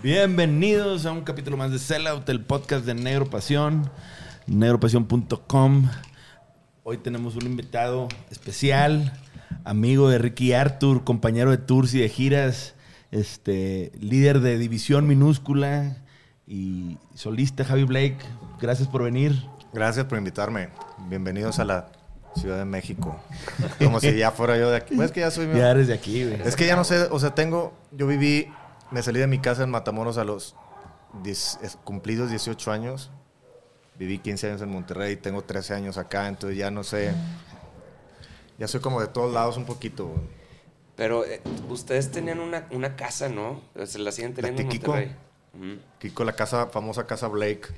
Bienvenidos a un capítulo más de Sellout, el podcast de Negro Pasión, negropasión.com. Hoy tenemos un invitado especial, amigo de Ricky Arthur, compañero de tours y de giras, este, líder de división minúscula y solista Javi Blake. Gracias por venir. Gracias por invitarme. Bienvenidos a la Ciudad de México. Como si ya fuera yo de aquí. Pues es que ya soy... Ya eres de aquí, güey. Es que ya no sé, o sea, tengo, yo viví, me salí de mi casa en Matamoros a los 10 es- cumplidos 18 años. Viví 15 años en Monterrey, tengo 13 años acá, entonces ya no sé. Ya soy como de todos lados un poquito. güey. Pero eh, ustedes tenían una, una casa, ¿no? Se la siguen teniendo en. Ujú. Kiko, la casa, famosa casa Blake.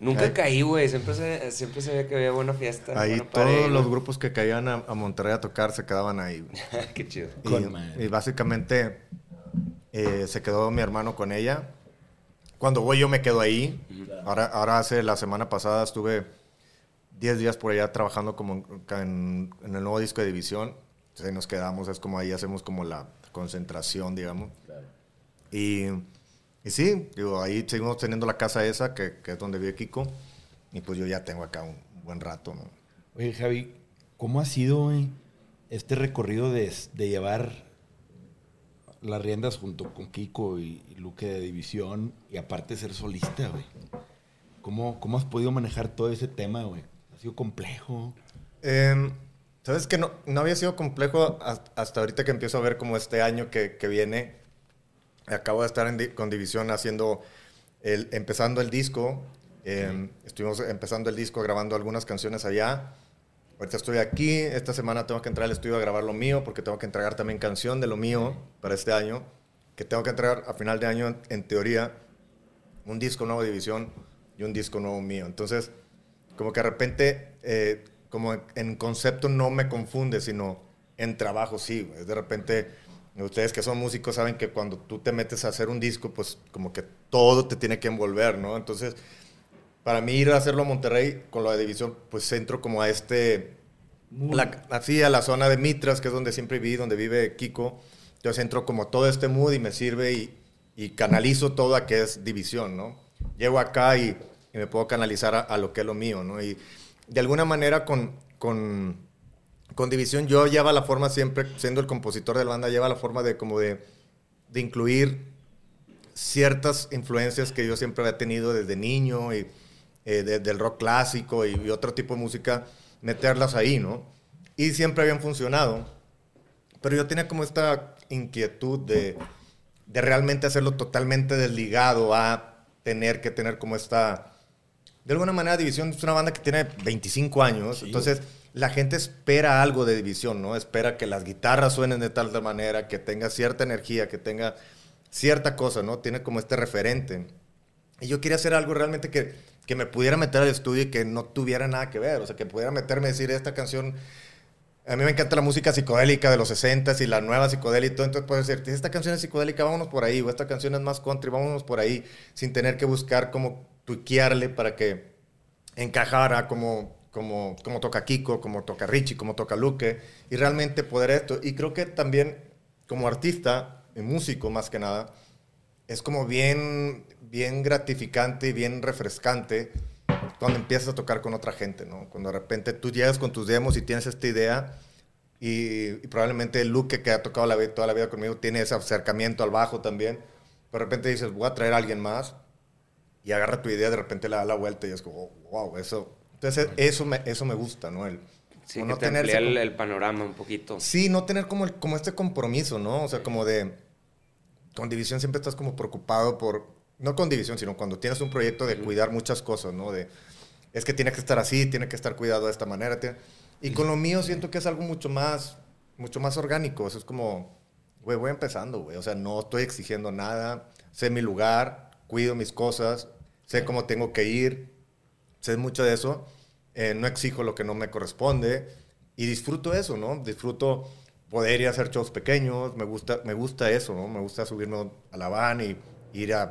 Nunca Ahí- caí, güey. Siempre se, siempre se veía que había buena fiesta. Ahí buena todos pared, los grupos que caían a, a Monterrey a tocar se quedaban ahí. Qué chido. Y, básicamente eh, se quedó mi hermano con ella. Cuando voy yo me quedo ahí. Ahora, ahora hace la semana pasada estuve 10 días por allá trabajando como en, en el nuevo disco de División. Entonces ahí nos quedamos, es como ahí hacemos como la concentración, digamos. Y, y sí, digo, ahí seguimos teniendo la casa esa, que, que es donde vive Kiko. Y pues yo ya tengo acá un buen rato, ¿no? Oye, Javi, ¿cómo ha sido, güey, este recorrido de, de llevar las riendas junto con Kiko y, y Luque de División y aparte ser solista, güey? ¿Cómo, ¿Cómo has podido manejar todo ese tema, güey? ¿Ha sido complejo? Em, Sabes que no, no había sido complejo has- hasta ahorita que empiezo a ver como este año que, que viene. Acabo de estar en di- con División haciendo, el, empezando el disco. Em, Estuvimos empezando el disco, grabando algunas canciones allá. Ahorita estoy aquí. Esta semana tengo que entrar al estudio a grabar lo mío porque tengo que entregar también canción de lo mío para este año. Que tengo que entregar a final de año, en, en teoría, un disco nuevo de División y un disco nuevo mío. Entonces, como que de repente, eh, como en concepto no me confunde, sino en trabajo sí. güey. De repente, ustedes que son músicos saben que cuando tú te metes a hacer un disco, pues como que todo te tiene que envolver, ¿no? Entonces, para mí ir a hacerlo a Monterrey con lo de división, pues entro como a este, la- así a la zona de Mitras, que es donde siempre viví, donde vive Kiko. Entonces entro como a todo este mood y me sirve y, y canalizo todo a que es división, ¿no? Llego acá y, y me puedo canalizar a, a lo que es lo mío, ¿no? Y de alguna manera con, con, con división yo lleva la forma siempre, siendo el compositor de la banda, lleva la forma de como de, de incluir ciertas influencias que yo siempre había tenido desde niño y eh, de- del rock clásico y, y otro tipo de música, meterlas ahí, ¿no? Y siempre habían funcionado. Pero yo tenía como esta inquietud de, de realmente hacerlo totalmente desligado a tener que tener como esta... De alguna manera, División es una banda que tiene 25 años, entonces la gente espera algo de División, ¿no? Espera que las guitarras suenen de tal manera, que tenga cierta energía, que tenga cierta cosa, ¿no? Tiene como este referente. Y yo quería hacer algo realmente que, que me pudiera meter al estudio y que no tuviera nada que ver, o sea, que pudiera meterme y decir, esta canción a mí me encanta la música psicodélica de los 60s y la nueva psicodélica y todo. Entonces puedo decir, esta canción es psicodélica, vámonos por ahí. O esta canción es más country, vámonos por ahí. Sin tener que buscar cómo tuiquearle para que encajara como, como, como toca Kiko, como toca Richie, como toca Luque. Y realmente poder esto. Y creo que también como artista, y músico más que nada, es como bien, bien gratificante y bien refrescante cuando empiezas a tocar con otra gente, ¿no? Cuando de repente tú llegas con tus demos y tienes esta idea y, probablemente Luke, que ha tocado la, toda la vida conmigo, tiene ese acercamiento al bajo también. De repente dices, voy a traer a alguien más y agarra tu idea, de repente le da la vuelta y es como, wow, eso... Entonces eso me, eso me gusta, ¿no? El, Sí, que te ese amplía el, el panorama un poquito. Sí, no tener como, el- como este compromiso, ¿no? O sea, como de... con División siempre estás como preocupado por, no con División, sino cuando tienes un proyecto de cuidar muchas cosas, ¿no? De, es que tiene que estar así, tiene que estar cuidado de esta manera. tiene- Y con lo mío siento que es algo mucho más, mucho más orgánico. Eso es como, güey, voy empezando, güey. O sea, no estoy exigiendo nada. Sé mi lugar, cuido mis cosas, sé cómo tengo que ir, sé mucho de eso. Eh, no exijo lo que no me corresponde y disfruto eso, ¿no? Disfruto poder ir a hacer shows pequeños, me gusta, me gusta eso, ¿no? Me gusta subirme a la van y ir a,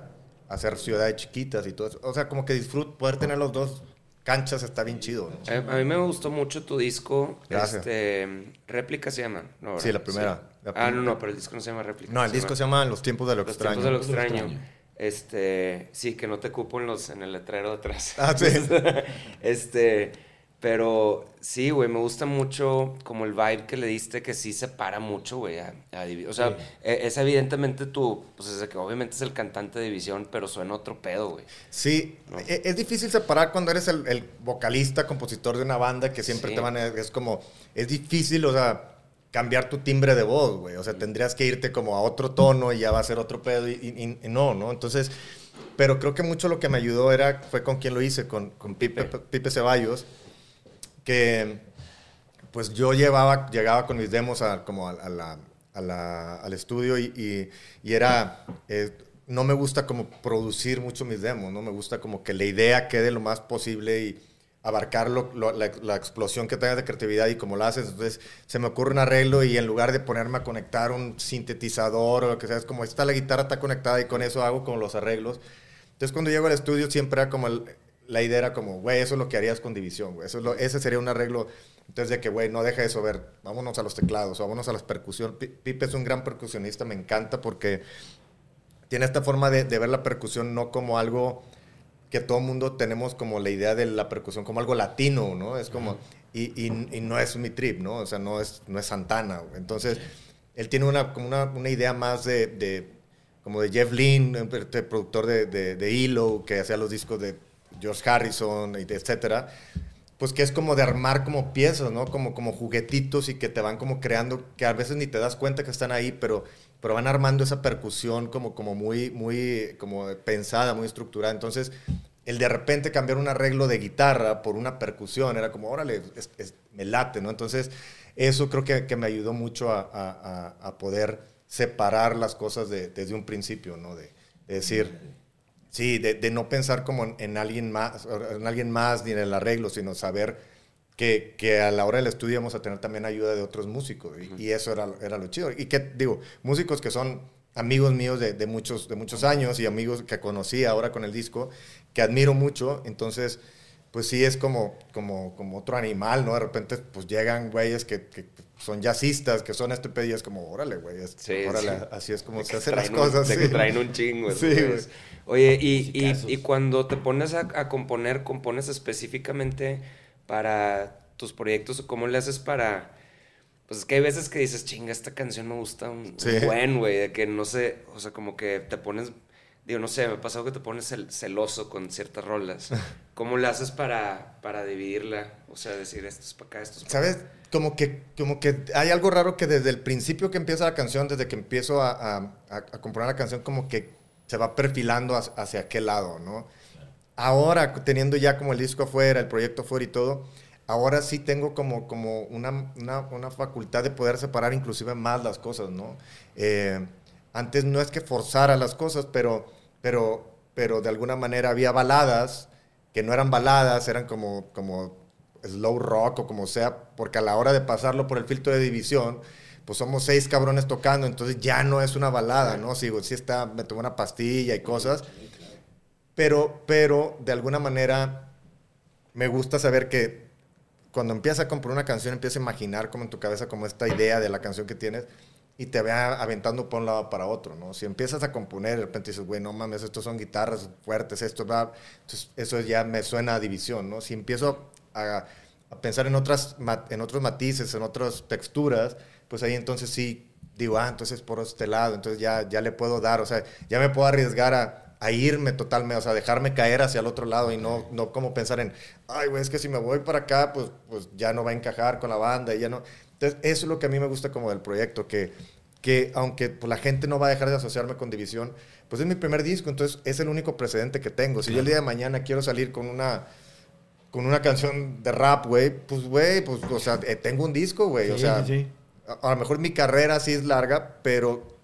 a hacer ciudades chiquitas y todo eso. O sea, como que disfruto, poder tener los dos canchas está bien chido, ¿no? A, a mí me gustó mucho tu disco. Gracias. Este, réplica se llama. No, Sí, la primera. La Ah, no, no, pero el disco no se llama réplica. No, el disco se llama Los tiempos de lo Los extraño. tiempos de Lo extraño. Este, sí, que no te cupo en los en el letrero de atrás. Ah, sí. este, pero sí, güey, me gusta mucho como el vibe que le diste que sí separa mucho, güey, a, a Divi- O sea, Sí. e- es evidentemente tu, pues es que obviamente es el cantante de División, pero suena otro pedo, güey. Sí, No. e- es difícil separar cuando eres el, el vocalista, compositor de una banda que siempre Sí. te van a... Es como, es difícil, o sea, cambiar tu timbre de voz, güey. O sea, tendrías que irte como a otro tono y ya va a ser otro pedo y, y- y no, ¿no? Entonces, pero creo que mucho lo que me ayudó era, fue con quien lo hice, con, con Pipe, Pipe Ceballos, que pues yo llevaba, llegaba con mis demos a, como a, a la, a la- al estudio y, y- y era, eh, no me gusta como producir mucho mis demos, no me gusta como que la idea quede lo más posible y abarcar lo- lo- la, la explosión que tengas de creatividad y como lo haces, entonces se me ocurre un arreglo y en lugar de ponerme a conectar un sintetizador o lo que sea, es como está la guitarra está conectada y con eso hago como los arreglos. Entonces cuando llego al estudio siempre era como el- la idea era como, güey, eso es lo que harías con división, güey. Eso es lo- ese sería un arreglo. Entonces de que, güey, no deja eso, ver, vámonos a los teclados, vámonos a las percusión. Pi- Pipe es un gran percusionista, me encanta porque tiene esta forma de, de ver la percusión no como algo que todo mundo tenemos como la idea de la percusión como algo latino, ¿no? Es como, y, y- y no es mi trip, ¿no? O sea, no es, no es Santana. Entonces, él tiene una, como una, una idea más de, de- como de Jeff Lynne, per- productor de, de, de ELO, que hacía los discos de George Harrison, etcétera. Pues que es como de armar como piezas, ¿no? Como, como juguetitos y que te van como creando, que a veces ni te das cuenta que están ahí, pero, pero van armando esa percusión como, como muy, muy como pensada, muy estructurada. Entonces, el de repente cambiar un arreglo de guitarra por una percusión era como, órale, es- es- me late, ¿no? Entonces, eso creo que, que me ayudó mucho a, a- a- poder separar las cosas de- desde un principio, ¿no? De, de decir, sí, de, de no pensar como en, en alguien más, en alguien más ni en el arreglo, sino saber que, que a la hora del estudio vamos a tener también ayuda de otros músicos. Y, y eso era, era lo chido. Y que, digo, músicos que son amigos míos de, de muchos, de muchos años y amigos que conocí ahora con el disco, que admiro mucho. Entonces, pues sí es como, como, como otro animal, ¿no? De repente, pues llegan güeyes que, que son jazzistas, que son este pedo y es como, órale, güey, es- Sí, órale, sí. así es como De se hacen las un- cosas. De sí. que traen un chingo. Sí, pues. güey. Oye, y, y, y cuando te pones a, a componer, ¿compones específicamente para tus proyectos o cómo le haces para...? Pues es que hay veces que dices, chinga, esta canción me gusta un, buen, güey, de que no sé, o sea, como que te pones, digo, no sé, me ha pasado que te pones cel- celoso con ciertas rolas. ¿Cómo le haces para, para dividirla? O sea, decir, esto es para acá, esto es para ¿Sabes? Como que, como que hay algo raro que desde el principio que empieza la canción, desde que empiezo a, a, a- a componer la canción, como que se va perfilando hacia, hacia aquel lado, ¿no? Ahora, teniendo ya como el disco afuera, el proyecto afuera y todo, ahora sí tengo como, como una, una, una facultad de poder separar inclusive más las cosas, ¿no? Eh, antes no es que forzara las cosas, pero, pero, pero de alguna manera había baladas que no eran baladas, eran como, como slow rock o como sea, porque a la hora de pasarlo por el filtro de división, pues somos seis cabrones tocando, entonces ya no es una balada, ¿no? Sí, sí está, me tomé una pastilla y cosas, pero, pero de alguna manera me gusta saber que cuando empiezas a componer una canción, empiezas a imaginar como en tu cabeza como esta idea de la canción que tienes y te vea aventando por un lado para otro, ¿no? Si empiezas a componer, de repente dices, güey, no mames, estos son guitarras fuertes, esto va, entonces eso ya me suena a división, ¿no? Si empiezo a, a pensar en, otras, en otros matices, en otras texturas, pues ahí entonces sí digo, ah, entonces por este lado, entonces ya, ya le puedo dar, o sea, ya me puedo arriesgar a, a irme totalmente, o sea, dejarme caer hacia el otro lado y no, no como pensar en, ay, güey, es que si me voy para acá, pues, pues ya no va a encajar con la banda y ya no. Entonces, eso es lo que a mí me gusta como del proyecto, que, que aunque pues, la gente no va a dejar de asociarme con División, pues es mi primer disco, entonces es el único precedente que tengo. Si yo el día de mañana quiero salir con una con una canción de rap, güey, pues, güey, pues, o sea, eh, tengo un disco, güey. o Sí, sea, sí. A, a lo mejor mi carrera sí es larga, pero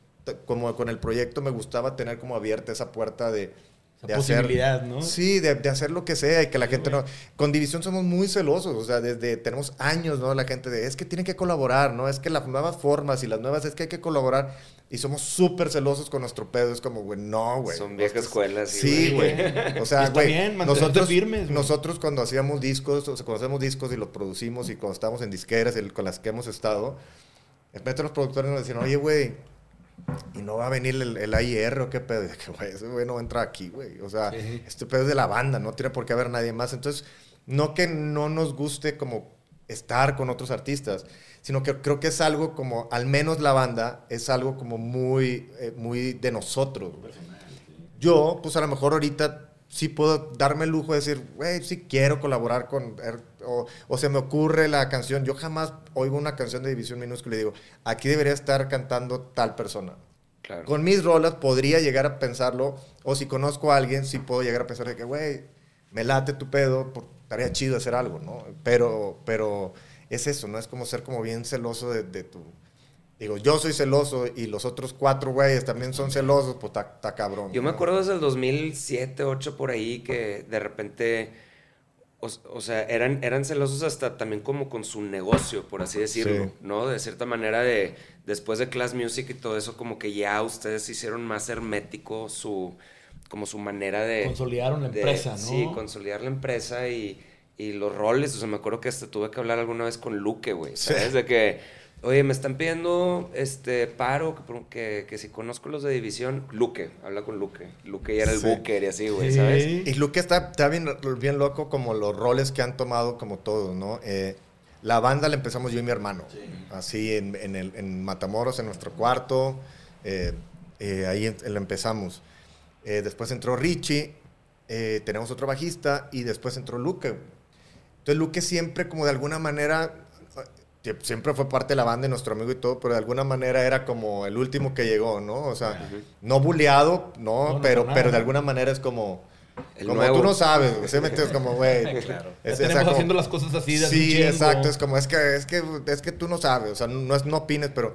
como con el proyecto me gustaba tener como abierta esa puerta de, Esa de hacer. posibilidad, ¿no? Sí, de, de hacer lo que sea y que la gente no. Con División somos muy celosos, o sea, desde tenemos años, ¿no? La gente de es que tienen que colaborar, ¿no? Es que las nuevas formas y las nuevas es que hay que colaborar y somos súper celosos con nuestro pedo. Es como, güey, no, güey. Son viejas escuelas. Sí, güey. O sea, Está güey. nosotros, firmes, nosotros cuando hacíamos discos, o sea, cuando hacemos discos y los producimos y cuando estábamos en disqueras el- con las que hemos estado, de repente los productores nos decían, oye, güey, ¿y no va a venir el, el AIR o qué pedo? Que, güey, ese güey no va a entrar aquí, güey. O sea, Sí. este pedo es de la banda, no tiene por qué haber nadie más. Entonces, no que no nos guste como estar con otros artistas, sino que creo que es algo como, al menos la banda, es algo como muy, eh, muy de nosotros. Yo, pues a lo mejor ahorita sí puedo darme el lujo de decir, güey, sí quiero colaborar con... Er- O, o se me ocurre la canción. Yo jamás oigo una canción de División Minúscula y digo, aquí debería estar cantando tal persona. Claro. Con mis rolas podría llegar a pensarlo, o si conozco a alguien, sí puedo llegar a pensar de que, güey, me late tu pedo, por- estaría chido hacer algo, ¿no? Pero, pero es eso, ¿no? Es como ser como bien celoso de, de tu... Digo, yo soy celoso y los otros cuatro güeyes también son celosos, pues está cabrón. Yo me acuerdo desde el 2007, 2008 por ahí que de repente, o, o sea, eran, eran celosos hasta también como con su negocio, por así decirlo, Sí. ¿no? De cierta manera de, después de Class Music y todo eso, como que ya ustedes hicieron más hermético su, como su manera de... Consolidaron la de- empresa, ¿no? Sí, consolidar la empresa y, y los roles. O sea, me acuerdo que hasta tuve que hablar alguna vez con Luque, güey. Sí. ¿Sabes? De que, oye, me están pidiendo este paro, que, que, que si conozco los de división, Luque, habla con Luque. Luque ya era el Sí. booker y así, güey, Sí. ¿sabes? Y Luke está, está bien, bien loco como los roles que han tomado como todos, ¿no? Eh, la banda la empezamos yo y mi hermano. Así en, en, el- en Matamoros, en nuestro cuarto. eh, eh, ahí la empezamos. Eh, después entró Richie. eh, tenemos otro bajista. Y después entró Luke. Entonces Luke siempre como de alguna manera... Siempre fue parte de la banda y nuestro amigo y todo, pero de alguna manera era como el último que llegó, ¿no? O sea, no buleado, no, No, no, pero, pero de alguna manera es como... El como nuevo. tú no sabes, güey. Se metes como, güey. Claro. Es- Ya o sea, tenemos como- haciendo las cosas así de Sí, exacto. Es como, es que, es que, es que tú no sabes. O sea, no, es, no opines, pero.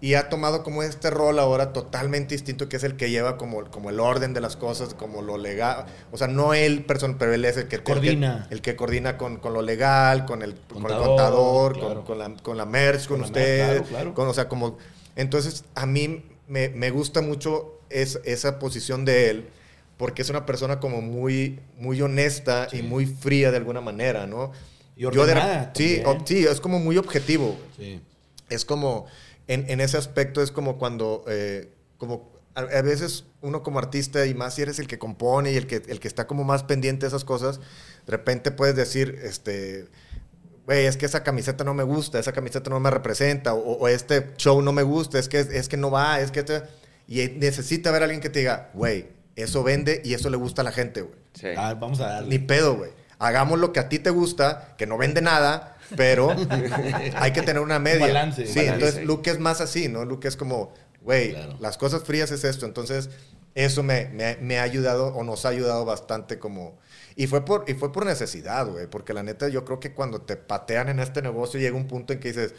Y ha tomado como este rol ahora totalmente distinto, que es el que lleva como, como el orden de las cosas, como lo legal. O sea, no él, persona, pero él es el que Coordina. El que, el que coordina con, con lo legal, con el con el Contador, contador, claro. con, con la, con la merch, con, usted. merch, claro, claro. Con, o sea, como. Entonces, a mí me, me gusta mucho es, esa posición de él, porque es una persona como muy, muy honesta y muy fría de alguna manera, ¿no? Y Yo de ordenada sí, sí, es como muy objetivo. Sí. Es como, en, en ese aspecto es como cuando, eh, como a, a veces uno como artista, y más si eres el que compone y el que, el que está como más pendiente de esas cosas, de repente puedes decir, este, güey, es que esa camiseta no me gusta, esa camiseta no me representa, o, o este show no me gusta, es que, es que no va, es que... este-". y necesita haber alguien que te diga, güey, eso vende y eso le gusta a la gente, güey. Sí. Ah, vamos a darle. Ni pedo, güey. Hagamos lo que a ti te gusta, que no vende nada, pero hay que tener una media. balance. Sí, Balance. entonces Luke es más así, ¿no? Luke es como, güey, Claro. las cosas frías es esto. Entonces, eso me, me- me ha ayudado o nos ha ayudado bastante como... Y fue por, y fue por necesidad, güey, porque la neta yo creo que cuando te patean en este negocio llega un punto en que dices,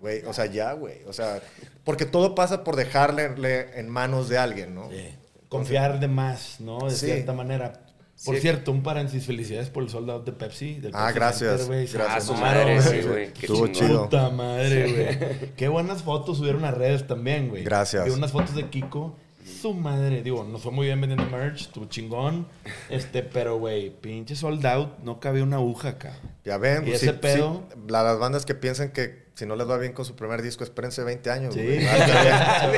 güey, o sea, ya, güey, o sea, porque todo pasa por dejarle le- en manos de alguien, ¿no? Sí. Confiar de más, ¿no? De Sí. cierta manera. Por Sí. cierto, un paréntesis, felicidades por el soldado de Pepsi. del Ah, Pepsi gracias. Center, Gracias. Ah, su mamaron, madre, güey. sí, güey. Qué Estuvo chingón. chido. Puta madre, güey. Qué buenas fotos subieron a redes también, güey. Gracias. Vi unas fotos de Kiko. Su madre, digo, nos fue muy bien vendiendo merch, estuvo chingón. Este, pero, güey, pinche sold out, no cabía una aguja acá. Ya ven, ¿Y pues, ese sí, pedo? las bandas que piensan que si no les va bien con su primer disco, espérense 20 años. Sí. güey. Va a estar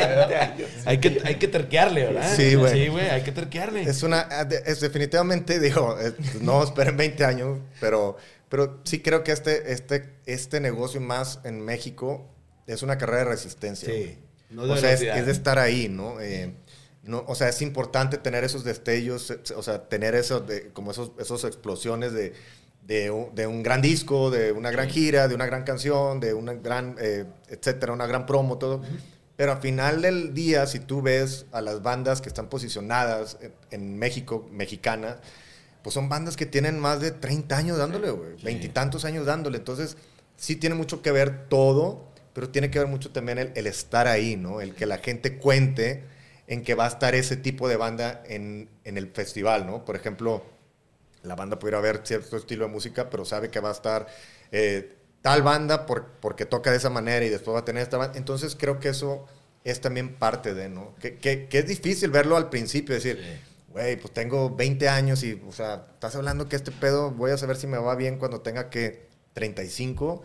bien. Hay que, hay que terquearle, ¿verdad? Sí, güey. Sí, güey, hay que terquearle. Es una, es definitivamente, digo, es- no esperen 20 años, pero, pero sí creo que este, este, este negocio más en México es una carrera de resistencia. Sí. güey. No de o sea, es, de estar ahí, ¿no? Eh, no, o sea, es importante tener esos destellos, eh, o sea, tener eso de, como esos, esos explosiones de, de, un, de un gran disco, de una gran gira, de una gran canción, de una gran, eh, etcétera, una gran promo, todo. Pero al final del día, si tú ves a las bandas que están posicionadas en, México, mexicanas, pues son bandas que tienen más de 30 años dándole, güey. Veintitantos años dándole. Entonces, sí tiene mucho que ver todo, pero tiene que ver mucho también el, el estar ahí, ¿no? El que la gente cuente en que va a estar ese tipo de banda en, en el festival, ¿no? Por ejemplo, la banda pudiera ver cierto estilo de música, pero sabe que va a estar eh, tal banda por, porque toca de esa manera y después va a tener esta banda. Entonces creo que eso es también parte de, ¿no? Que, que, que es difícil verlo al principio, decir, güey, pues tengo 20 años y, o sea, estás hablando que este pedo voy a saber si me va bien cuando tenga que 35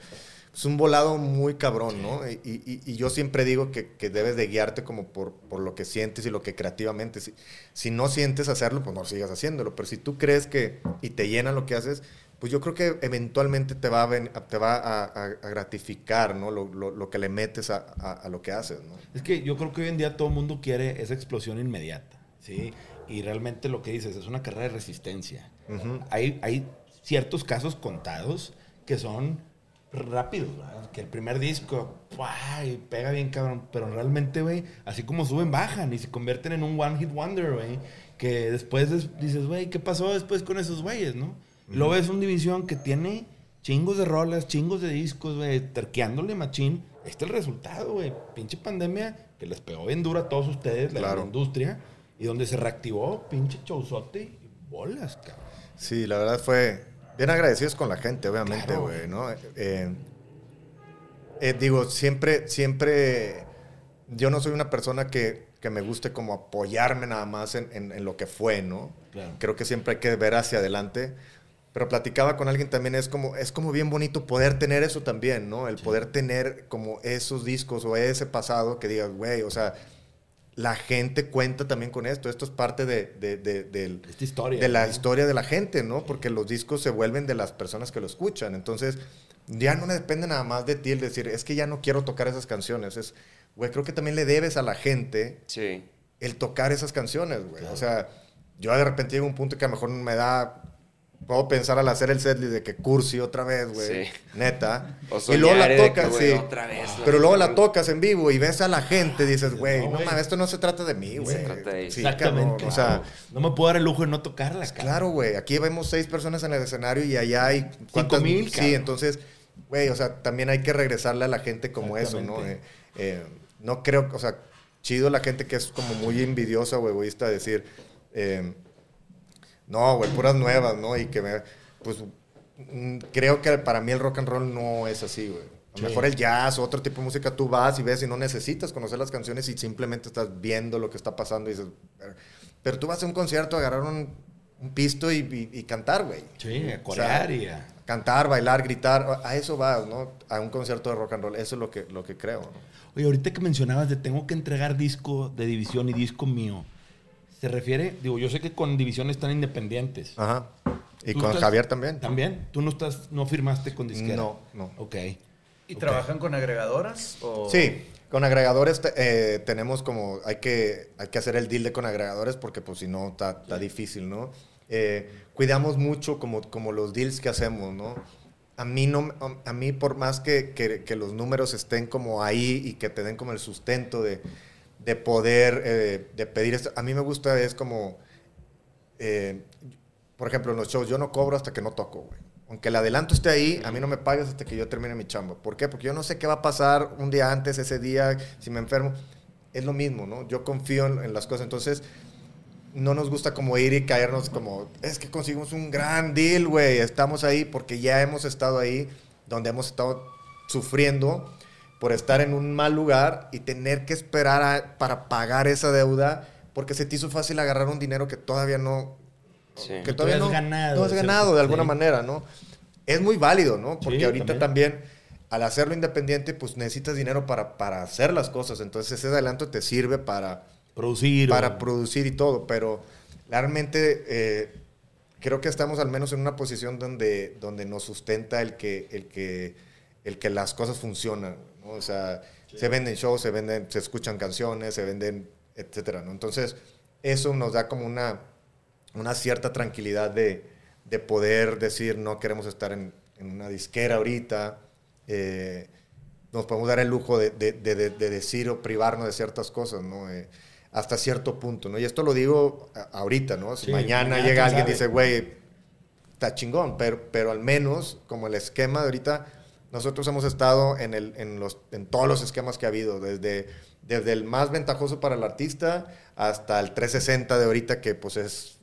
es un volado muy cabrón, ¿no? Y, y, y, yo siempre digo que, que, debes de guiarte como por, por, lo que sientes y lo que creativamente. Si, si, no sientes hacerlo, pues no sigas haciéndolo. Pero si tú crees que y te llena lo que haces, pues yo creo que eventualmente te va a, te va a, a, a gratificar, ¿no? Lo, lo, lo, que le metes a, lo que haces, ¿no? Es que yo creo que hoy en día todo el mundo quiere esa explosión inmediata, ¿sí? Y realmente lo que dices es una carrera de resistencia. Uh -huh. hay, hay ciertos casos contados que son rápido, ¿verdad? que el primer disco, pega bien cabrón, pero realmente, güey, así como suben, bajan y se convierten en un one hit wonder, güey, que después dices, güey, ¿qué pasó después con esos güeyes, no? Y luego ves una división que tiene chingos de rolas, chingos de discos, güey, terqueándole machín. Este es el resultado, güey. Pinche pandemia que les pegó bien dura a todos ustedes, la, claro. industria, y donde se reactivó, pinche showzote y bolas, cabrón. Sí, la verdad fue, bien agradecidos con la gente, obviamente, güey, claro. ¿no? Eh, eh, digo, siempre, siempre, yo no soy una persona que, que me guste como apoyarme nada más en, en, en lo que fue, ¿no? Claro. Creo que siempre hay que ver hacia adelante. Pero platicaba con alguien también, es como, es como bien bonito poder tener eso también, ¿no? El sí. poder tener como esos discos o ese pasado que digas, güey, o sea, la gente cuenta también con esto. Esto es parte de, de, de, de Esta historia, de la ¿no? historia de la gente, ¿no? Porque los discos se vuelven de las personas que lo escuchan. Entonces, ya no depende nada más de ti el decir, es que ya no quiero tocar esas canciones. Es, güey, creo que también le debes a la gente sí. el tocar esas canciones, güey. Claro. O sea, yo de repente llego a un punto que a lo mejor me da puedo pensar al hacer el setlist de que cursi otra vez, güey. Sí. Neta. y luego la tocas, que, sí. Otra vez, Pero luego la tocas en vivo y ves a la gente y dices, güey, no, no mames, esto no se trata de mí, güey. Se trata de sí, Exactamente. O sea, no me puedo dar el lujo de no tocarla, cara. Claro, güey. Aquí vemos seis personas en el escenario y allá hay. ¿Cuántas mil? Sí, entonces, güey, o sea, también hay que regresarle a la gente como eso, ¿no? Eh, eh, no creo, o sea, chido la gente que es como muy envidiosa o egoísta decir, eh, no, güey, puras nuevas, ¿no? Y que me pues mm, creo que para mí el rock and roll no es así, güey. A lo sí. mejor el jazz o otro tipo de música tú vas y ves y no necesitas conocer las canciones y simplemente estás viendo lo que está pasando y dices, pero tú vas a un concierto agarrar un, un pisto y, y, y cantar, güey. Sí, a corear o sea, y a... Cantar, bailar, gritar, a eso vas, ¿no? A un concierto de rock and roll, eso es lo que, lo que creo, ¿no? Oye, ahorita que mencionabas de tengo que entregar disco de división y disco mío, ¿se refiere? Digo, yo sé que con división están independientes. Ajá. Y con estás, Javier también. ¿También? ¿Tú no estás, no firmaste con disquera? No, no. Ok. ¿Y okay. trabajan con agregadoras? O? Sí, con agregadores eh, tenemos como, hay que, hay que hacer el deal de con agregadores porque pues si no está, está difícil, ¿no? Eh, cuidamos mucho como, como los deals que hacemos, ¿no? A mí, no, a mí por más que, que, que los números estén como ahí y que te den como el sustento de, de poder, eh, de pedir esto, a mí me gusta es como... Eh, por ejemplo, en los shows, yo no cobro hasta que no toco, güey. Aunque el adelanto esté ahí, a mí no me pagas hasta que yo termine mi chamba. ¿Por qué? Porque yo no sé qué va a pasar un día antes, ese día, si me enfermo. Es lo mismo, ¿no? Yo confío en, en las cosas. Entonces, no nos gusta como ir y caernos como, es que conseguimos un gran deal, güey. Estamos ahí porque ya hemos estado ahí, donde hemos estado sufriendo por estar en un mal lugar y tener que esperar a, para pagar esa deuda porque se te hizo fácil agarrar un dinero que todavía no Sí. que todavía no, ganado, no has ganado de alguna sí. manera, ¿no? Es muy válido, ¿no? Porque sí, ahorita también. también. al hacerlo independiente, pues necesitas dinero para, para hacer las cosas. Entonces ese adelanto te sirve para producir. Para o... producir y todo. Pero realmente eh, creo que estamos al menos en una posición donde, donde nos sustenta el que, el, que, el que las cosas funcionan. ¿No? O sea, se venden shows, se, venden, se escuchan canciones, se venden, etcétera, ¿no? Entonces eso nos da como una una cierta tranquilidad de, de, poder decir no queremos estar en, en una disquera ahorita. Eh, nos podemos dar el lujo de, de- de- de- de decir o privarnos de ciertas cosas, ¿no? Eh, hasta cierto punto, ¿no? Y esto lo digo ahorita, ¿no? Si Sí, mañana mañana, llega alguien y dice, güey, está chingón, pero, pero al menos como el esquema de ahorita, nosotros hemos estado en, el, en, los, en todos los esquemas que ha habido, desde, desde el más ventajoso para el artista hasta el 360 de ahorita, que pues es,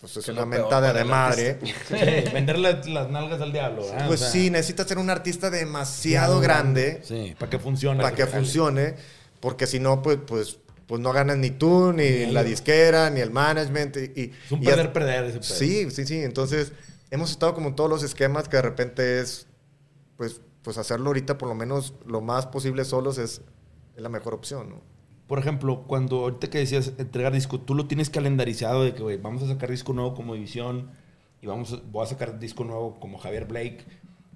pues es Que una mentada de madre. Sí, venderle las nalgas al diablo. Pues O sea, sí, necesitas ser un artista demasiado grande Sí, para que funcione. para que funcione, porque si no, pues, pues, pues no ganas ni tú, ni Ni la disquera, ni el management. Y, y- Es un y perder. Sí, sí, sí. Entonces, hemos estado como en todos los esquemas que de repente es, pues, pues hacerlo ahorita por lo menos lo más posible solos es, es la mejor opción, ¿no? Por ejemplo, cuando ahorita que decías entregar disco, tú lo tienes calendarizado de que, vamos a sacar disco nuevo como División y vamos voy a sacar disco nuevo como Javier Blake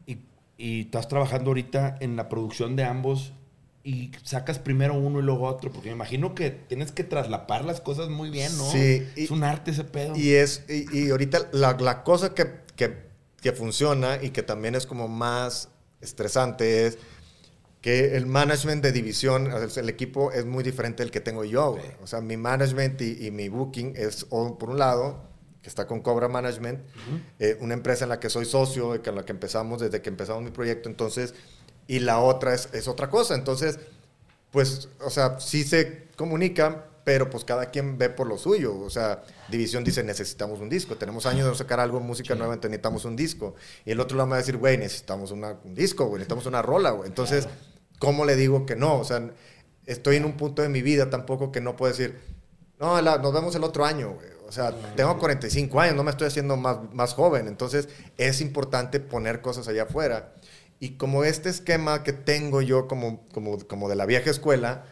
y, y estás trabajando ahorita en la producción de ambos y sacas primero uno y luego otro, porque me imagino que tienes que traslapar las cosas muy bien, ¿no? Sí, y- es un arte ese pedo. Y es, y, y ahorita la, la cosa que, que, que funciona y que también es como más estresante es que el management de división, el equipo es muy diferente del que tengo yo. güey. O sea, mi management y, y mi booking es, o, por un lado, que está con Cobra Management, eh, una empresa en la que soy socio, y con la que empezamos desde que empezamos mi proyecto, entonces, y la otra es, es otra cosa. Entonces, pues, o sea, sí se comunican, pero pues cada quien ve por lo suyo. O sea, División dice, necesitamos un disco. Tenemos años de no sacar algo, música nueva, entonces necesitamos un disco. Y el otro lado me va a decir, güey, necesitamos una- un disco, güey, necesitamos una rola, güey. Entonces, ¿cómo le digo que no? O sea, estoy en un punto de mi vida tampoco que no puedo decir, no, la- nos vemos el otro año, güey. O sea, tengo 45 años, no me estoy haciendo más, más joven. Entonces, es importante poner cosas allá afuera. Y como este esquema que tengo yo como, como, como de la vieja escuela,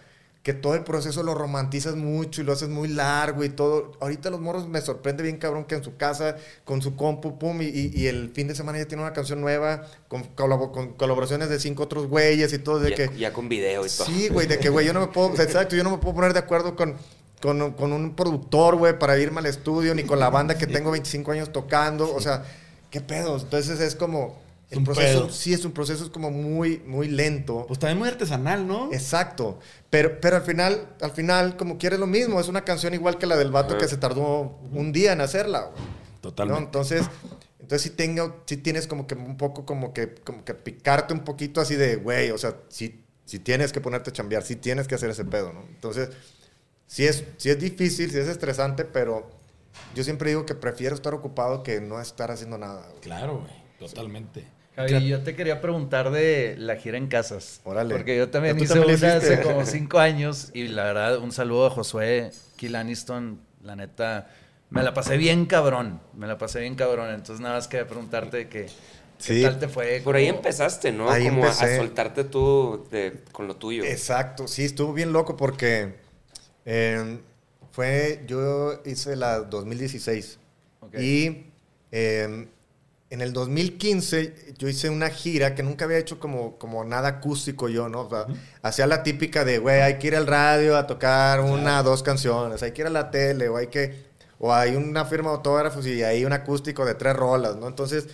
que todo el proceso lo romantizas mucho y lo haces muy largo y todo. Ahorita los morros me sorprende bien cabrón que en su casa, con su compu, pum, y, el fin de semana ya tiene una canción nueva, con, colabo- con colaboraciones de cinco otros güeyes y todo, de ya, que... ya con video y todo. Sí, güey, de que, güey, yo no me puedo, exacto, yo no me puedo poner de acuerdo con, con, con un productor, güey, para irme al estudio, ni con la banda que tengo 25 años tocando, o sea, ¿qué pedo? Entonces es como, el proceso, pedo. sí, es un proceso es como muy, muy lento. Pues también muy artesanal, ¿no? Exacto, pero, pero al final, al final, como quieres lo mismo, es una canción igual que la del vato Ajá. que se tardó un día en hacerla, güey. ¿no? Totalmente. Entonces, entonces sí, tengo, sí tienes como que un poco como que, como que picarte un poquito así de, güey, o sea, sí, sí tienes que ponerte a chambear, sí tienes que hacer ese pedo, ¿no? Entonces, sí es, sí es difícil, sí es estresante, pero yo siempre digo que prefiero estar ocupado que no estar haciendo nada. güey. Claro, güey. Totalmente. Javi, yo te quería preguntar de la gira en casas. Órale. Porque yo también ¿Tú hice también la una hace como cinco años y la verdad, un saludo a Josué Kill Aniston. La neta, me la pasé bien cabrón. Me la pasé bien cabrón. Entonces, nada más quería preguntarte que, ¿qué Sí. tal te fue? Por ahí empezaste, ¿no? Ahí Como a- soltarte tú de- con lo tuyo. Exacto, sí, estuvo bien loco porque eh, fue, yo hice la 2016 Ok. y eh, en el 2015 yo hice una gira que nunca había hecho como, como nada acústico yo, ¿no? O sea, hacía la típica de, güey, hay que ir al radio a tocar una, dos canciones, hay que ir a la tele o hay que, o hay una firma de autógrafos y hay un acústico de tres rolas, ¿no? Entonces,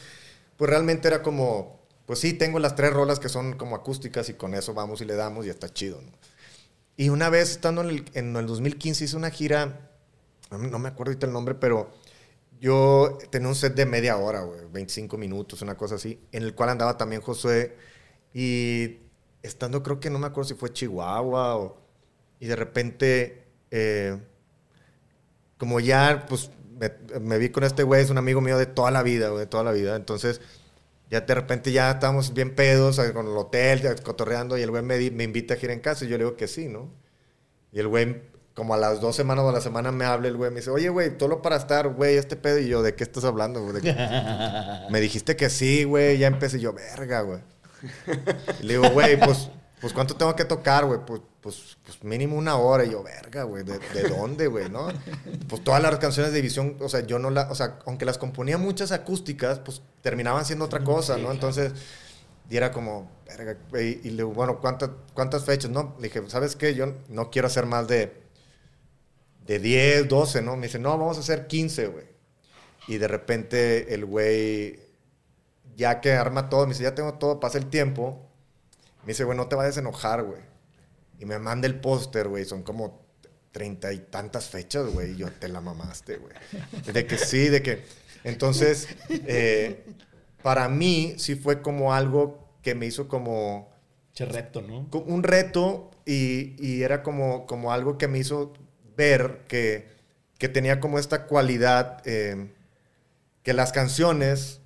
pues realmente era como, pues sí, tengo las tres rolas que son como acústicas y con eso vamos y le damos y está chido, ¿no? Y una vez estando en el, en el 2015 hice una gira, no me- no me acuerdo ahorita el nombre, pero yo tenía un set de media hora, güey, 25 minutos, una cosa así, en el cual andaba también Josué y estando creo que no me acuerdo si fue Chihuahua. Y de repente, eh, como ya, pues me, vi con este güey, es un amigo mío de toda la vida, de toda la vida, entonces ya de repente ya estábamos bien pedos eh, con el hotel, cotorreando, y el güey me, me invita a gira en casa, y yo le digo que sí, ¿no? Y el güey, como a las dos semanas o a la semana me habla el güey, me dice, oye, güey, todo para estar, güey, este pedo, y yo, ¿de qué estás hablando, güey? ¿De qué?" me dijiste que sí, güey, ya empecé, y yo, verga, güey. Y le digo, güey, pues, pues, ¿cuánto tengo que tocar, güey? Pues, pues, pues mínimo una hora. Y yo, verga, güey, ¿de, de dónde, güey, no? Pues todas las canciones de División, o sea, yo no la, o sea, aunque las componía muchas acústicas, pues terminaban siendo otra cosa, ¿no? Entonces, y era como, verga, güey, y le digo, bueno, ¿cuántas, ¿cuántas fechas? No, le dije, ¿sabes qué? Yo no quiero hacer más de, de 10, 12, ¿no? Me dice, no, vamos a hacer 15, güey. Y de repente el güey, ya que arma todo, me dice, ya tengo todo, pasa el tiempo. Me dice, güey, no te vayas a enojar, güey. Y me manda el póster, güey. Son como treinta y tantas fechas, güey. Y yo, te la mamaste, güey. De que sí, de que... Entonces, eh, para mí sí fue como algo que me hizo como... Che reto, ¿no? un reto y, y era como, como algo que me hizo ver que, que tenía como esta cualidad, eh, que las canciones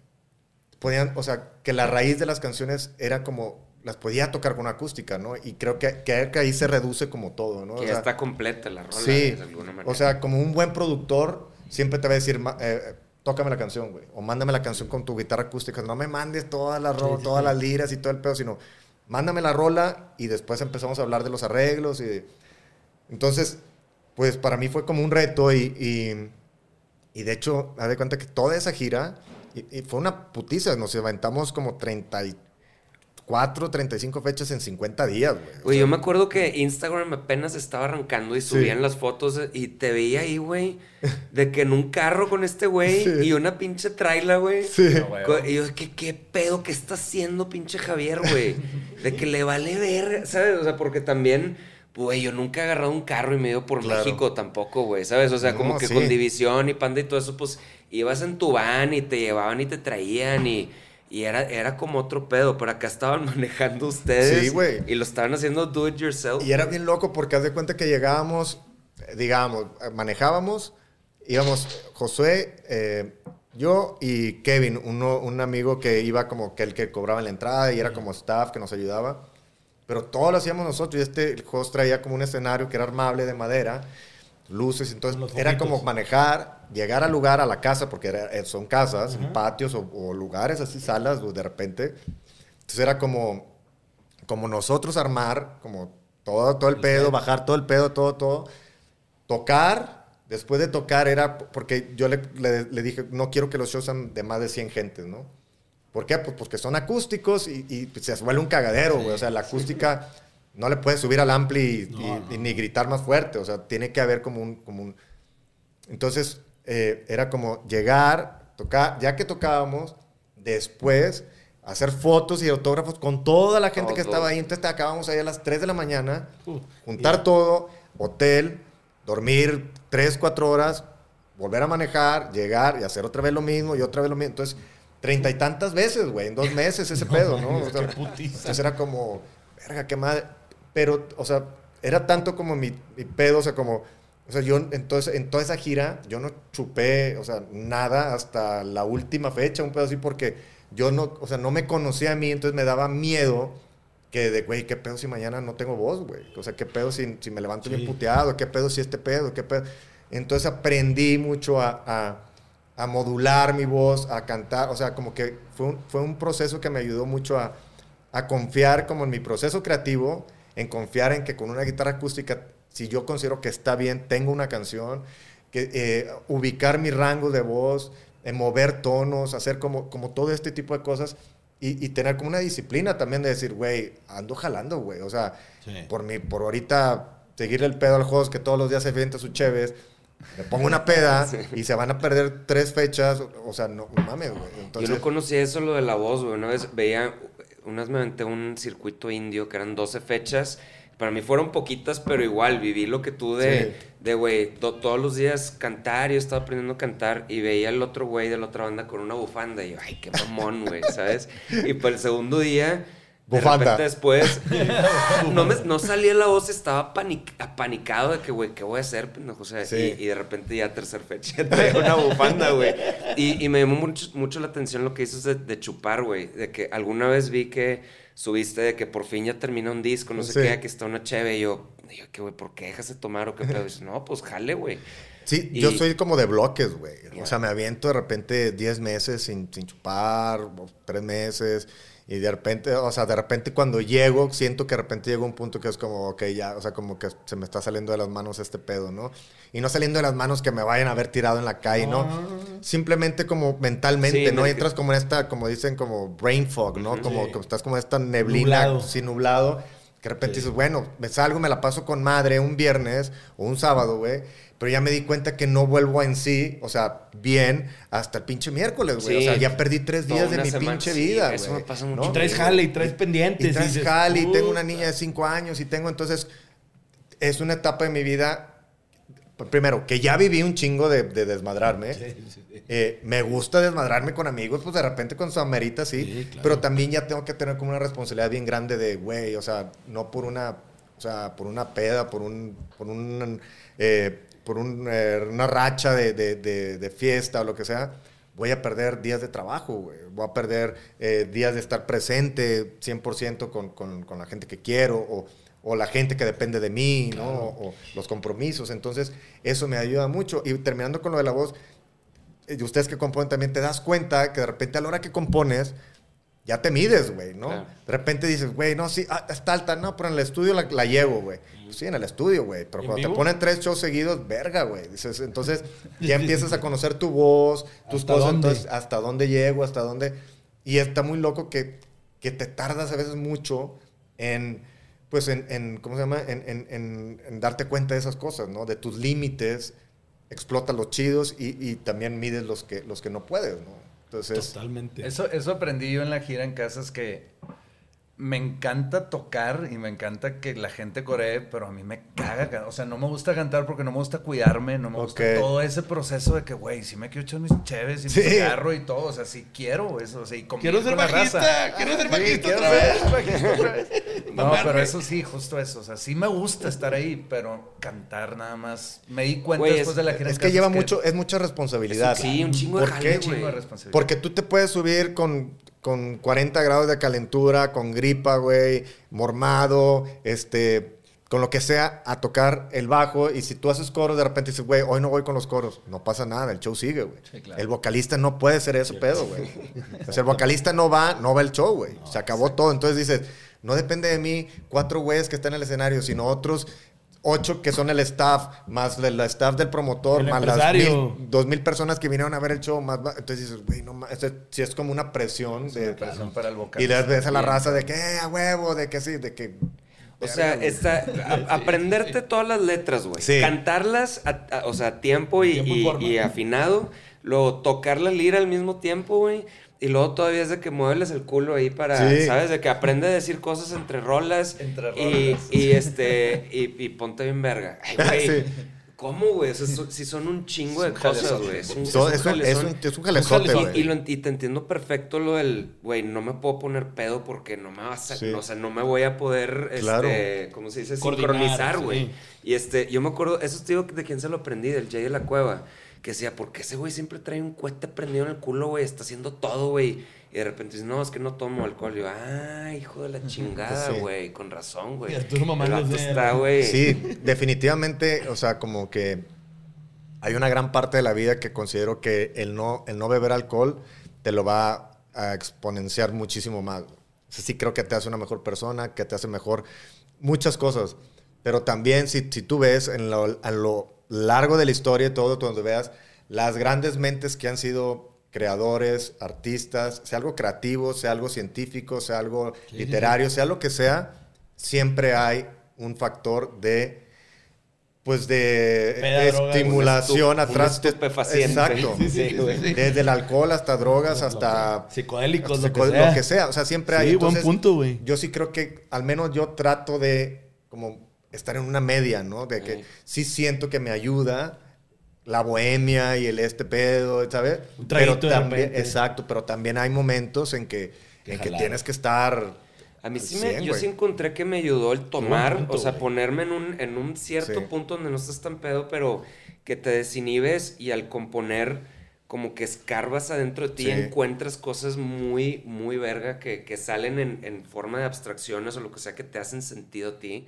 podían, o sea, que la raíz de las canciones era como, las podía tocar con acústica, ¿no? Y creo que, que ahí se reduce como todo, ¿no? Que O ya sea, está completa la rola Sí, de alguna manera. o sea, como un buen productor siempre te va a decir, eh, tócame la canción, güey, o mándame la canción con tu guitarra acústica, no me mandes todas las ro- todas las liras y todo el pedo, sino mándame la rola y después empezamos a hablar de los arreglos y de- entonces, pues para mí fue como un reto y, y, y de hecho, haz de cuenta que toda esa gira y, y fue una putiza, nos aventamos como 34, 35 fechas en 50 días, güey. O Güey, sea, yo me acuerdo que Instagram apenas estaba arrancando y subían las fotos y te veía ahí, güey, de que en un carro con este güey Sí. y una pinche traila, güey. Sí. No, Y yo, ¿qué, ¿qué pedo que está haciendo pinche Javier, güey? De que le vale ver, ¿sabes? O sea, porque también, güey, yo nunca he agarrado un carro y me ido por Claro. México tampoco, güey, ¿sabes? O sea, como que sí. con división y panda y todo eso, pues ibas en tu van y te llevaban y te traían y... Y era, era como otro pedo, pero acá estaban manejando ustedes. Sí, güey. Y lo estaban haciendo do it yourself. Y era bien loco porque haz de cuenta que llegábamos, digamos, manejábamos, íbamos Josué, eh, yo y Kevin, uno, un amigo que iba como que el que cobraba la entrada y era como staff que nos ayudaba. Pero todo lo hacíamos nosotros y este host traía como un escenario que era armable de madera, luces, entonces era como manejar, llegar al lugar, a la casa, porque era- eh, son casas, en patios o, o lugares así, salas, de repente. Entonces era como, como nosotros armar, como todo, todo el pedo, bajar todo el pedo, todo, todo. Tocar, después de tocar era, porque yo le, le- le dije, no quiero que los shows sean de más de 100 gentes, ¿no? ¿Por qué? Pues porque son acústicos y, y, pues, se vuelve un cagadero, güey. O sea, la acústica no le puedes subir al ampli y, No, y- no. y ni gritar más fuerte. O sea, tiene que haber como un... Como un... Entonces, eh, era como llegar, tocar, ya que tocábamos, después hacer fotos y autógrafos con toda la gente que Todo. estaba ahí. Entonces, acabamos ahí a las 3 de la mañana, Uh, juntar todo, hotel, dormir 3, 4 horas, volver a manejar, llegar y hacer otra vez lo mismo y otra vez lo mismo. Entonces, treinta y tantas veces, güey, en dos meses ese pedo, ¿no? O sea, entonces era como, verga, qué madre. Pero, o sea, era tanto como mi, mi pedo, o sea, como, o sea, yo entonces, en toda esa gira, yo no chupé, o sea, nada hasta la última fecha, un pedo así, porque yo no, o sea, no me conocía a mí, entonces me daba miedo que de, güey, qué pedo si mañana no tengo voz, güey. O sea, qué pedo si, si me levanto Sí. bien puteado, qué pedo si este pedo, qué pedo. Entonces aprendí mucho a, a, a modular mi voz, a cantar, o sea, como que fue un, fue un proceso que me ayudó mucho a, a confiar como en mi proceso creativo, en confiar en que con una guitarra acústica, si yo considero que está bien, tengo una canción, que eh, ubicar mi rango de voz, en mover tonos, hacer como, como todo este tipo de cosas y, y tener como una disciplina también de decir, güey, ando jalando, güey, o sea, Sí. por, mi, por ahorita seguirle el pedo al host que todos los días se avienta su cheves, le pongo una peda y se van a perder tres fechas, o, sea, no, mames, güey. Entonces, Yo no conocía eso, lo de la voz, güey. Una vez veía, unas me aventé un circuito indio que eran 12 fechas. Para mí fueron poquitas, pero igual viví lo que tú de, Sí. de güey, to- todos los días cantar. Yo estaba aprendiendo a cantar y veía al otro güey de la otra banda con una bufanda. Y yo, ay, qué mamón, güey, ¿sabes? Y para el segundo día, Bufanda. después, no, me, no salía la voz, estaba panic- apanicado de que, güey, ¿qué voy a hacer, pendejo? O sea, Sí. y, y de repente ya tercer fecha traía una bufanda, güey. Y, y me llamó mucho, mucho la atención lo que dices de, de chupar, güey. De que alguna vez vi que subiste de que por fin ya termina un disco, no sé Sí. qué, aquí está una cheve. Y yo, yo ¿qué, güey? ¿Por qué dejas de tomar o qué pedo? Y dices, no, pues jale, güey. Sí, Y- yo soy como de bloques, güey. O sea, me aviento de repente 10 meses sin, sin chupar, o 3 meses. Y de repente, o sea, de repente cuando llego, siento que de repente llego a un punto que es como, ok, ya, o sea, como que se me está saliendo de las manos este pedo, ¿no? Y no saliendo de las manos que me vayan a haber tirado en la calle, ¿no? Simplemente como mentalmente, Sí, ¿no? men- Entras como en esta, como dicen, como brain fog, ¿no? Como, Sí. como estás como esta neblina, Nublado. sí, nublado, que de repente dices, bueno, me salgo, me la paso con madre un viernes o un sábado, güey. Pero ya me di cuenta que no vuelvo en sí, o sea, bien, hasta el pinche miércoles, güey. Sí. O sea, ya perdí tres Toda días de mi semana, pinche sí, vida, eso güey. me pasa ¿no? mucho. Y traes jale y traes pendientes. Y traes dices, jale, y tengo una niña de 5 años y tengo entonces es una etapa de mi vida primero que ya viví un chingo de, de desmadrarme Eh, me gusta desmadrarme con amigos pues de repente con su amerita sí, Sí, claro. pero también ya tengo que tener como una responsabilidad bien grande de güey o sea no por una o sea por una peda por un por un eh, por un, eh, una racha de, de- fiesta o lo que sea voy a perder días de trabajo, güey. Voy a perder eh, días de estar presente 100% con, con, con la gente que quiero o, o la gente que depende de mí, ¿no? O, o los compromisos. Entonces, eso me ayuda mucho. Y terminando con lo de la voz, eh, y ustedes que componen también te das cuenta que de repente a la hora que compones, ya te mides, güey, ¿no? Claro. De repente dices, güey, no, sí, ah, está alta, no, pero en el estudio la, la llevo, güey. Pues sí, en el estudio, güey. Pero ¿En cuando te vivo? ponen tres shows seguidos, verga, güey. Dices, entonces ya empiezas a conocer tu voz, tus ¿Hasta cosas, dónde? entonces, hasta dónde llego, hasta dónde. Y está muy loco que, que te tardas a veces mucho en, pues, en, en ¿cómo se llama? En, en- en- en darte cuenta de esas cosas, ¿no? De tus límites, explotas los chidos y, y también mides los que, los que no puedes, ¿no? Entonces, Totalmente. Eso, eso aprendí yo en la gira en casas que me encanta tocar y me encanta que la gente coree, pero a mí me caga. O sea, no me gusta cantar porque no me gusta cuidarme, no me gusta todo ese proceso de que, güey, sí me quiero echar mis cheves y Sí. mi cigarro y todo. O sea, sí quiero eso. O sea, y Quiero ser bajista, raza. quiero ser Sí, bajista quiero otra ser vez. bajista otra vez. No, pero eso sí, justo eso. O sea, sí me gusta estar ahí, pero cantar nada más. Me di cuenta después es- de la en es que lleva mucho, es mucha responsabilidad. Sí, un chingo de ¿Por jale, qué? chingo de responsabilidad. Porque tú te puedes subir con, con 40 grados de calentura, con gripa, güey, mormado, este, con lo que sea, a tocar el bajo. Y si tú haces coros, de repente dices, güey, hoy no voy con los coros. No pasa nada, el show sigue, güey. Sí, claro. El vocalista no puede ser ese pedo, güey. O sea, el vocalista no va, no va el show, güey. Se acabó todo. Entonces dices, no depende de mí cuatro güeyes que están en el escenario, sino otros ocho que son el staff, más el staff del promotor, El más las mil, dos mil personas que vinieron a ver el show, más entonces dices, güey, no más, si es como una presión Es de, una presión para el y vocalista. le ves a la Bien, raza de que, eh, a huevo, de que sí, de que O sea, está, a- aprenderte todas las letras, güey. Sí. Cantarlas, a, a- o sea, a tiempo y, Tiempo y y- y afinado. Luego tocar la lira al mismo tiempo, güey. Y luego todavía es de que mueves el culo ahí para, Sí. ¿sabes? De que aprende a decir cosas entre rolas. Entre y, rolas. y este, y, y ponte bien verga. Ay, güey. Sí. ¿Cómo, güey? O sea, so- si son un chingo de cosas, güey. Es un, So- es es, un un, es, jalezón. un, es un jalezote, jalezote. güey. Y, y lo- y te entiendo perfecto lo del, güey, no me puedo poner pedo porque no me vas a, Sí. o sea, no me voy a poder, Claro. este, ¿cómo se dice? Coordinar, Sincronizar, güey. sí. Y este, yo me acuerdo, eso te digo de quién se lo aprendí, del Jay de la Cueva, que decía, ¿por qué ese güey siempre trae un cohete prendido en el culo, güey? Está haciendo todo, güey. Y de repente dice, no, es que no tomo alcohol. Y yo, ah, hijo de la chingada, Sí. güey, con razón, güey. El vato está, güey. Sí, definitivamente, o sea, como que hay una gran parte de la vida que considero que el no, el no beber alcohol te lo va a exponenciar muchísimo más. O sea, sí creo que te hace una mejor persona, que te hace mejor muchas cosas. Pero también si, si tú ves en lo, a lo largo de la historia y todo, donde veas las grandes mentes que han sido creadores, artistas, sea algo creativo, sea algo científico, sea algo literario, sea lo que sea, siempre hay un factor de pues de estimulación atrás de- estupefaciente. exacto Sí, sí, sí. desde el alcohol hasta drogas hasta Psicodélicos, hasta lo que sea. lo que sea o sea siempre hay Sí, buen Entonces, punto, güey. yo sí creo que al menos yo trato de como estar en una media no de que Sí. sí siento que me ayuda la bohemia y el este pedo sabes Un pero de también exacto pero también hay momentos en que Que en que tienes que estar A mí sí me, 100, yo güey. sí encontré que me ayudó el tomar, punto, o sea, ponerme en un, en un cierto Sí. punto donde no estás tan pedo, pero que te desinhibes y al componer como que escarbas adentro de ti Sí. encuentras cosas muy, muy verga que, que salen en, en forma de abstracciones o lo que sea que te hacen sentido a ti.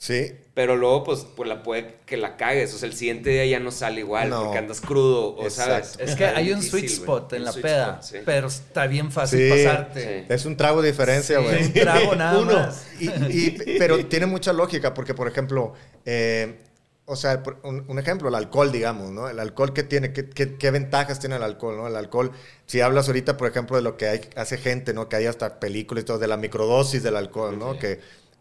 Sí Pero luego, pues, pues la puede que la cagues. O sea, el siguiente día ya no sale igual No. porque andas crudo, o sabes. Exacto. Es que hay un sweet spot en Un la peda, spot, sí. pero está bien fácil Sí. pasarte. es un trago de diferencia Sí, güey un trago nada Uno. más. Y- y- pero tiene mucha lógica porque, por ejemplo, eh, o sea, un, un ejemplo, el alcohol, digamos, ¿no? El alcohol, ¿qué tiene? ¿Qué, qué, qué ventajas tiene el alcohol, no? El alcohol, si hablas ahorita, por ejemplo, de lo que hay, hace gente, ¿no? Que hay hasta películas y todo, de la microdosis del alcohol, ¿no? Que,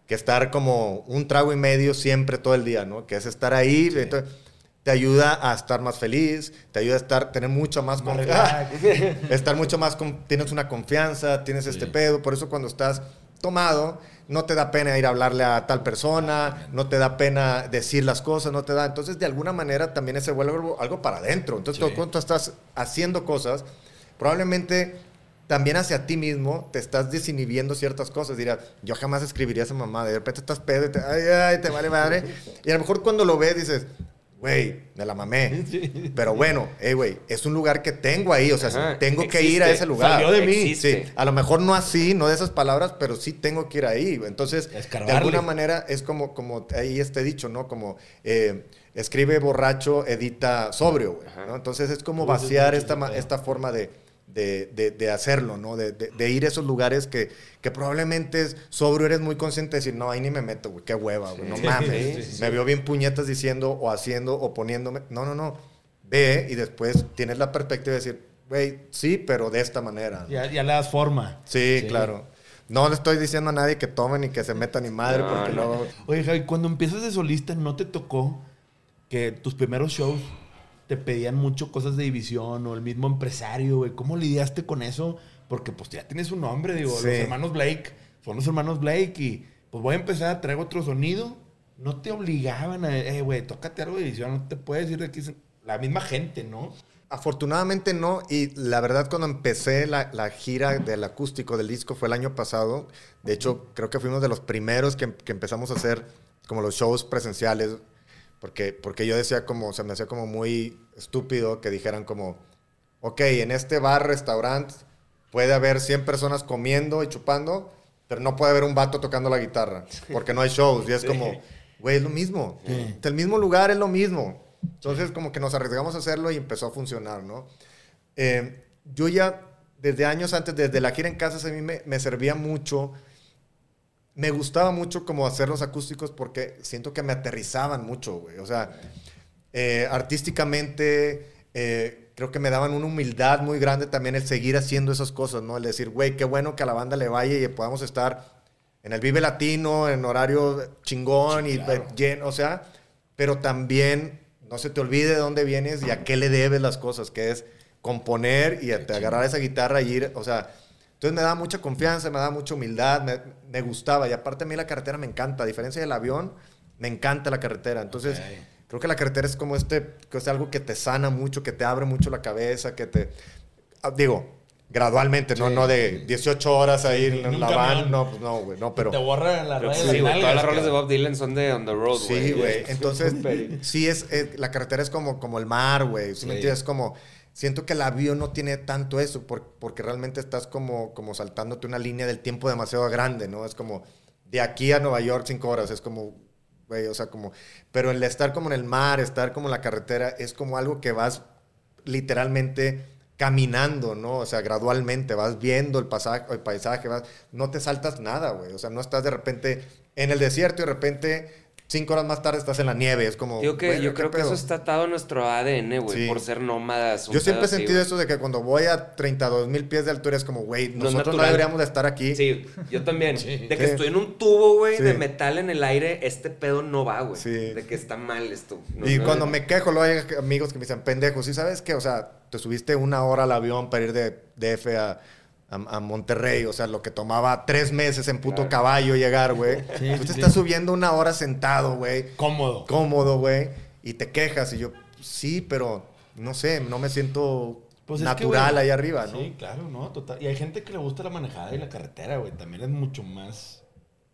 que estar como un trago y medio siempre todo el día, ¿no? Que es estar ahí, entonces, te ayuda a estar más feliz, te ayuda a estar, tener mucho más confianza, estar mucho más, con- tienes una confianza, tienes este pedo, por eso cuando estás tomado, no te da pena ir a hablarle a tal persona, no te da pena decir las cosas, no te da, entonces de alguna manera también se vuelve algo, algo para adentro, entonces Sí. cuando tú estás haciendo cosas, probablemente también hacia ti mismo te estás desinhibiendo ciertas cosas. Dirás, yo jamás escribiría esa mamá. De repente estás pedo y te, ay, ay, te vale madre. Y a lo mejor cuando lo ves dices, güey, me la mamé. Pero bueno, eh, güey, es un lugar que tengo ahí. O sea, Ajá, tengo que ir a ese lugar. Salió de mí. Existe. Sí, a lo mejor no así, no de esas palabras, pero sí tengo que ir ahí. Entonces, de alguna manera es como, como ahí este dicho, ¿no? Como eh, escribe borracho, edita sobrio, güey. ¿no? Entonces es como vaciar esta, esta forma de, de, de- de hacerlo, ¿no? De, de- de ir a esos lugares que, que probablemente es sobrio, eres muy consciente de decir, no, ahí ni me meto, güey, qué hueva, güey, no mames. sí, sí, me vio bien puñetas diciendo o haciendo o poniéndome. No, no, no. Ve y después tienes la perspectiva de decir, güey, sí, pero de esta manera. ¿no? Ya, ya le das forma. Sí, claro. No le estoy diciendo a nadie que tome ni que se meta ni madre, No, porque no. luego. Oye, Javi, cuando empiezas de solista, ¿no te tocó que tus primeros shows te pedían mucho cosas de división o el mismo empresario, güey? ¿Cómo lidiaste con eso? Porque pues ya tienes un nombre, digo, Sí. los hermanos Blake son los hermanos Blake y pues voy a empezar a traer otro sonido. No te obligaban a, eh, güey, tócate algo de división, no te puedes ir de aquí. La misma gente, ¿no? Afortunadamente no, y la verdad cuando empecé la, la gira del acústico del disco fue el año pasado. De hecho, creo que fuimos de los primeros que, que empezamos a hacer como los shows presenciales, porque, porque yo decía como, se me hacía como muy estúpido que dijeran como, ok, en este bar, restaurante, puede haber 100 personas comiendo y chupando, pero no puede haber un vato tocando la guitarra, porque no hay shows. Y es como, güey, es lo mismo. El mismo lugar es lo mismo. Entonces, como que nos arriesgamos a hacerlo y empezó a funcionar, ¿no? Eh, yo ya, desde años antes, desde la gira en casa, a mí me, me servía mucho. Me gustaba mucho como hacer los acústicos porque siento que me aterrizaban mucho, güey. O sea, eh, artísticamente, eh, creo que me daban una humildad muy grande también el seguir haciendo esas cosas, ¿no? El decir, güey, qué bueno que a la banda le vaya y podamos estar en el Vive Latino, en horario chingón y claro. lleno, o sea, pero también no se te olvide de dónde vienes y a qué le debes las cosas, que es componer y te agarrar esa guitarra y ir, o sea, entonces me daba mucha confianza, me daba mucha humildad, me, me gustaba y aparte a mí la carretera me encanta, a diferencia del avión, me encanta la carretera, entonces Ok. creo que la carretera es como este, que es algo que te sana mucho, que te abre mucho la cabeza, que te, ah, digo, gradualmente, no, Sí. no de 18 horas ahí Sí, en la van, no, pues no, güey, no, pero... te borra la raya sí, güey, todas las rolas de. Bob Dylan son de On the Road, güey. Sí, güey. Es Entonces, sí es, es- la carretera es como, como el mar, güey. ¿sí me entiendes? Como, siento que el avión no tiene tanto eso, por- porque realmente estás como, como saltándote una línea del tiempo demasiado grande, ¿no? Es como de aquí a Nueva York cinco horas, es como, güey, o sea, como, pero el estar como en el mar, estar como en la carretera, es como algo que vas literalmente caminando, ¿no? O sea, gradualmente vas viendo el, pasaje, el paisaje, vas, no te saltas nada, güey. O sea, no estás de repente en el desierto y de repente cinco horas más tarde estás en la nieve. Es como... Digo que bueno, yo ¿qué creo que eso está atado a nuestro ADN, güey, Sí. por ser nómadas. Yo siempre he sentido eso de que cuando voy a 32 mil pies de altura es como, güey, nosotros no, deberíamos de estar aquí. Sí, yo también. De que Sí. estoy en un tubo, güey, Sí. de metal en el aire, este pedo no va, güey. Sí. De que está mal esto. No, y no, cuando no. me quejo, luego hay amigos que me dicen, pendejos, ¿sí sabes qué? O sea, te subiste una hora al avión para ir de DF a, a, a Monterrey, o sea, lo que tomaba tres meses en puto Claro. caballo llegar, güey. Sí, Tú te sí, estás subiendo una hora sentado, güey, Cómodo. cómodo, güey, y te quejas. Y yo, sí, pero no sé, no me siento Pues es que, natural ahí arriba, ¿no? Sí, claro, no, total. Y hay gente que le gusta la manejada y la carretera, güey. También es mucho más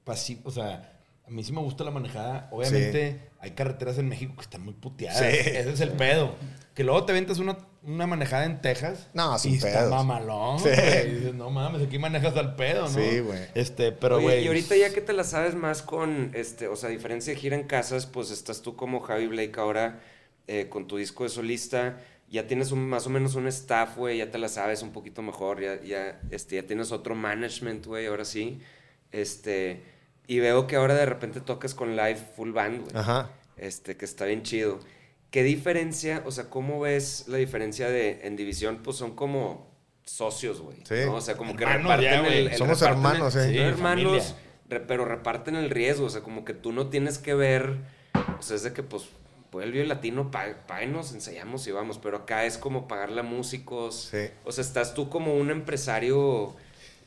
pasivo. O sea, a mí sí me gusta la manejada. Obviamente, hay carreteras en México que están muy puteadas. Sí. Ese es el pedo. Que luego te ventas una, una manejada en Texas. No, sin y está pedos. mamalón. Sí. Y dices, no mames, aquí manejas al pedo, ¿no? Sí, güey. Este, pero, güey. y ahorita ya que te la sabes más con, este, o sea, a diferencia de gira en casas, pues estás tú como Javi Blake ahora eh, con tu disco de solista, ya tienes un- más o menos un staff, güey, ya te la sabes un poquito mejor, ya, ya, este, ya tienes otro management, güey, ahora sí, este, y veo que ahora de repente tocas con live full band, güey, Ajá. este, que está bien chido. ¿Qué diferencia, o sea, cómo ves la diferencia de, en división, pues son como socios, güey, Sí. ¿no? O sea, como que Hermanos reparten el, el Somos reparten hermanos, el- eh. Sí, hermanos, re- pero reparten el riesgo, o sea, como que tú no tienes que ver, o sea, es de que pues, pues el Vive Latino, pá- páguenos, ensayamos y vamos, pero acá es como pagarle a músicos, Sí. o sea, estás tú como un empresario,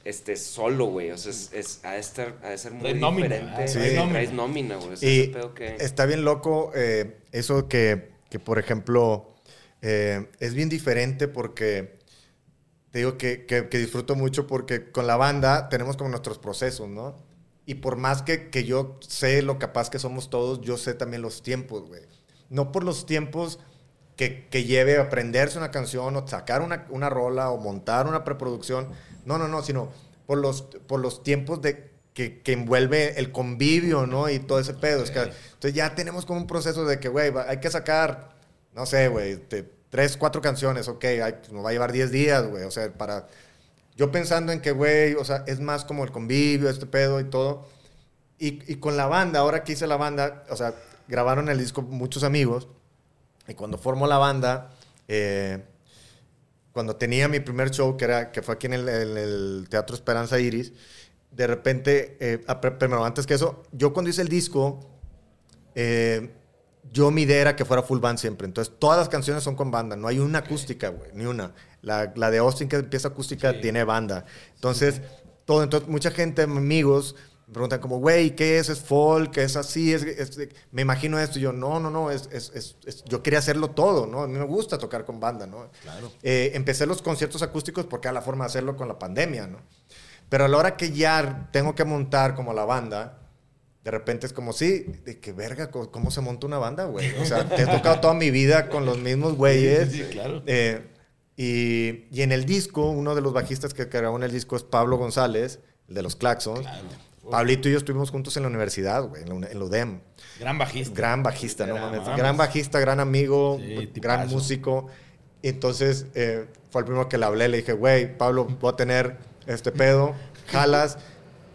este, solo, güey, o sea, es, es- ha, de estar, ha de ser muy nómina, diferente, ¿verdad? Sí. traes Nómina. traes nómina, güey, Y pedo que... está bien loco eh, eso que, que, por ejemplo, eh, es bien diferente porque te digo que, que- que disfruto mucho porque con la banda tenemos como nuestros procesos, ¿no? Y por más que, que yo sé lo capaz que somos todos, yo sé también los tiempos, güey. No por los tiempos que, que lleve a aprenderse una canción o sacar una, una rola o montar una preproducción. No, no, no, sino por los, por los tiempos de, que, que envuelve el convivio, ¿no? Y todo ese pedo. Es que, entonces ya tenemos como un proceso de que, güey, hay que sacar, no sé, güey, tres, cuatro canciones, ok, hay- nos va a llevar 10 días, güey, o sea, para... Yo pensando en que, güey, o sea, es más como el convivio, este pedo y todo. Y, y con la banda, ahora que hice la banda, o sea, grabaron el disco muchos amigos. Y cuando formó la banda, eh, cuando tenía mi primer show, que, era, que fue aquí en el, en el Teatro Esperanza Iris, de repente, eh, primero, antes que eso, yo cuando hice el disco, eh, yo mi idea era que fuera full band siempre. Entonces, todas las canciones son con banda. No hay una acústica, güey, ni una. La, la de Austin que empieza acústica tiene banda. Entonces, todo. Entonces, mucha gente, amigos, me preguntan como, güey, ¿qué es? ¿Es folk? ¿Es así? ¿Es, es- me imagino esto. Y yo, no, no, no. Es, es- yo quería hacerlo todo, ¿no? A mí me gusta tocar con banda, ¿no? Claro. Eh, empecé los conciertos acústicos porque era la forma de hacerlo con la pandemia, ¿no? Pero a la hora que ya tengo que montar como la banda, de repente es como, sí, de que verga, ¿cómo se monta una banda, güey? O sea, te he tocado toda mi vida con los mismos güeyes. Sí, claro. Eh, y, y en el disco, uno de los bajistas que grabó en el disco es Pablo González, el de los Claxons. Pablito y yo estuvimos juntos en la universidad, güey, en la, en la UDEM. Gran bajista. Gran bajista, no Gran- mames. Gran bajista, gran amigo, Sí, gran músico. Entonces, eh, fue el primero que le hablé. Le dije, güey, Pablo, voy a tener este pedo, jalas,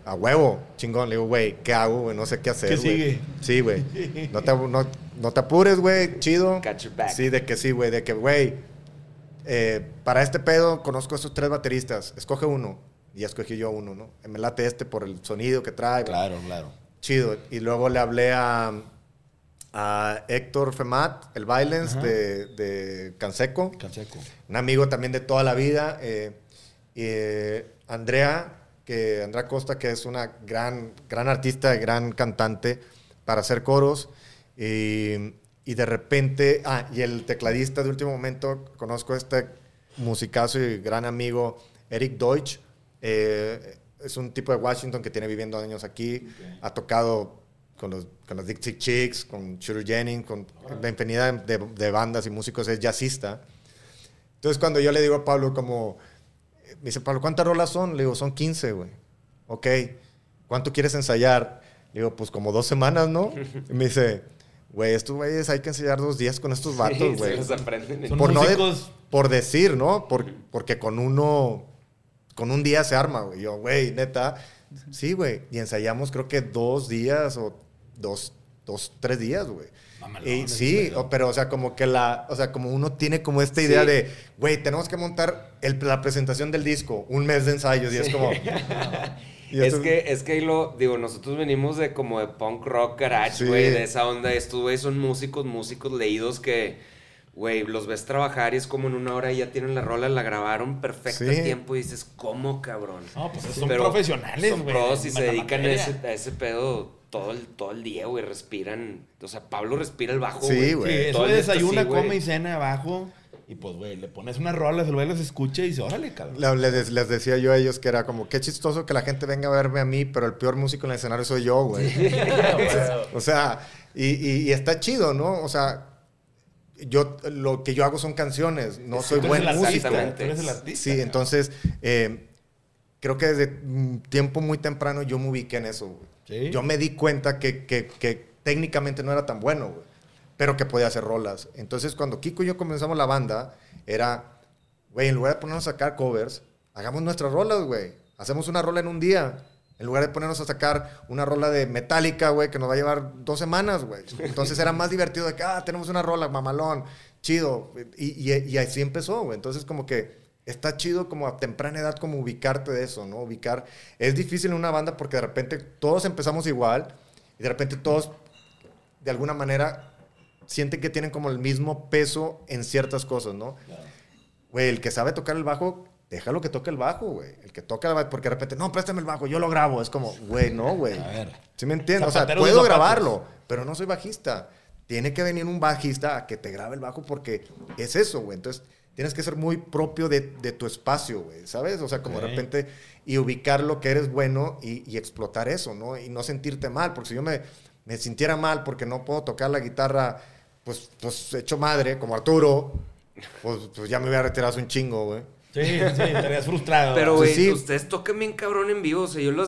a huevo, chingón. Le digo, güey, ¿qué hago, güey? No sé qué hacer, ¿Qué güey". sigue? Sí, güey. No te, no, no te apures, güey, chido. Catch your back. Sí, de que sí, güey, de que, güey, eh, para este pedo conozco a estos tres bateristas, escoge uno. Y ya escogí yo uno, ¿no? Me late este por el sonido que trae. Claro, claro. Chido. Y luego le hablé a, a Héctor Femat, el Violence de, de Canseco, Canseco. un amigo también de toda la vida. eh, y, eh, Andrea, que Andrea Costa, que es una gran, gran artista, gran cantante para hacer coros. Y, y de repente, ah, y el tecladista de último momento, conozco a este musicazo y gran amigo, Eric Deutsch. Eh, es un tipo de Washington que tiene viviendo años aquí. Ha tocado con los, con los Dixie Chicks, con Shooter Jennings, con la infinidad de, de bandas y músicos. Es jazzista. Entonces, cuando yo le digo a Pablo, como, eh, me dice, Pablo, ¿cuántas rolas son? Le digo, son 15, güey. Ok. ¿Cuánto quieres ensayar? Le digo, pues como dos semanas, ¿no? Y me dice, güey, estos güeyes hay que ensayar dos días con estos Sí, vatos, se güey. los aprenden. Son por, no de- por decir, ¿no? Por- porque con uno, con un día se arma, güey. Yo, güey, neta, sí, güey. Y ensayamos creo que dos días o dos, dos tres días, güey. Y sí, o- pero o sea, como que la, o sea, como uno tiene como esta idea Sí. de, güey, tenemos que montar el- la presentación del disco, un mes de ensayos y es como... y Es que, es que ahí lo, digo, nosotros venimos de como de punk rock garage, Sí. güey, de esa onda. Estos güey son músicos, músicos leídos que, güey, los ves trabajar y es como en una hora y ya tienen la rola, la grabaron perfecto Sí. a tiempo y dices, ¿cómo, cabrón? No, pues son Pero profesionales, Son güey. pros y se dedican a ese, a ese pedo todo el, todo el día, güey, respiran. O sea, Pablo respira el bajo, Sí, güey. Sí, güey. eso desayuna, así, güey. come y cena abajo. Y pues, güey, le pones una rola, el güey las escucha y dice, órale, cabrón. Le- Les, les decía yo a ellos que era como, qué chistoso que la gente venga a verme a mí, pero el peor músico en el escenario soy yo, güey. o sea, y, y- y está chido, ¿no? O sea, yo lo que yo hago son canciones, no soy buen músico. Tú eres el artista. Sí, entonces, eh, creo que desde tiempo muy temprano yo me ubiqué en eso. Sí. Yo me di cuenta que, que- que técnicamente no era tan bueno, güey, pero que podía hacer rolas. Entonces, cuando Kiko y yo comenzamos la banda, era, güey, en lugar de ponernos a sacar covers, hagamos nuestras rolas, güey. Hacemos una rola en un día. En lugar de ponernos a sacar una rola de Metallica, güey, que nos va a llevar dos semanas, güey. Entonces era más divertido de que, ah, tenemos una rola, mamalón, chido. Y, y- y así empezó, güey. Entonces como que está chido como a temprana edad como ubicarte de eso, ¿no? Ubicar. Es difícil en una banda porque de repente todos empezamos igual y de repente todos de alguna manera sienten que tienen como el mismo peso en ciertas cosas, ¿no? Güey, el que sabe tocar el bajo, déjalo que toque el bajo, güey. El que toca el bajo, porque de repente, no, préstame el bajo, yo lo grabo. Es como, güey, no, güey. A ver. ¿Sí me entiendes? O sea, puedo grabarlo, pero no soy bajista. Tiene que venir un bajista a que te grabe el bajo porque es eso, güey. Entonces, tienes que ser muy propio de, de tu espacio, güey, ¿sabes? O sea, como de repente, y ubicar lo que eres bueno y, y explotar eso, ¿no? Y no sentirte mal, porque si yo me, me sintiera mal porque no puedo tocar la guitarra, pues, pues hecho madre, como Arturo, pues, pues ya me hubiera retirado un chingo, güey. Sí, sí, estarías frustrado. Pero, güey, sí. ustedes tocan bien cabrón en vivo. O sea, yo los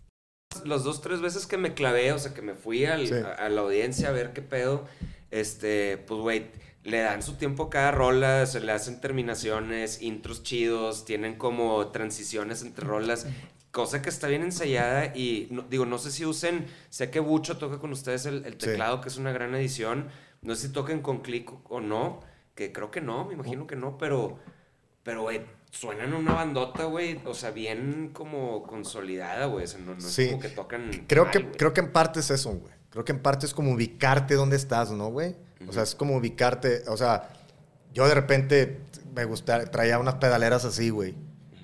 Las dos, tres veces que me clavé, o sea, que me fui al- Sí. a, a la audiencia a ver qué pedo, este, pues, güey, le dan su tiempo a cada rola, se le hacen terminaciones, intros chidos, tienen como transiciones entre rolas, cosa que está bien ensayada y, no- digo, no sé si usen, sé que Bucho toca con ustedes el, el Sí. teclado, que es una gran edición, no sé si toquen con click o no, que creo que no, me imagino que no, pero, pero, güey, suenan una bandota, güey, o sea, bien como consolidada, güey, o sea, no, no Sí. es como que tocan Creo mal, que, creo que en parte es eso, güey. Creo que en parte es como ubicarte dónde estás, ¿no, güey? O sea, es como ubicarte, o sea, yo de repente me gusta, traía unas pedaleras así, güey.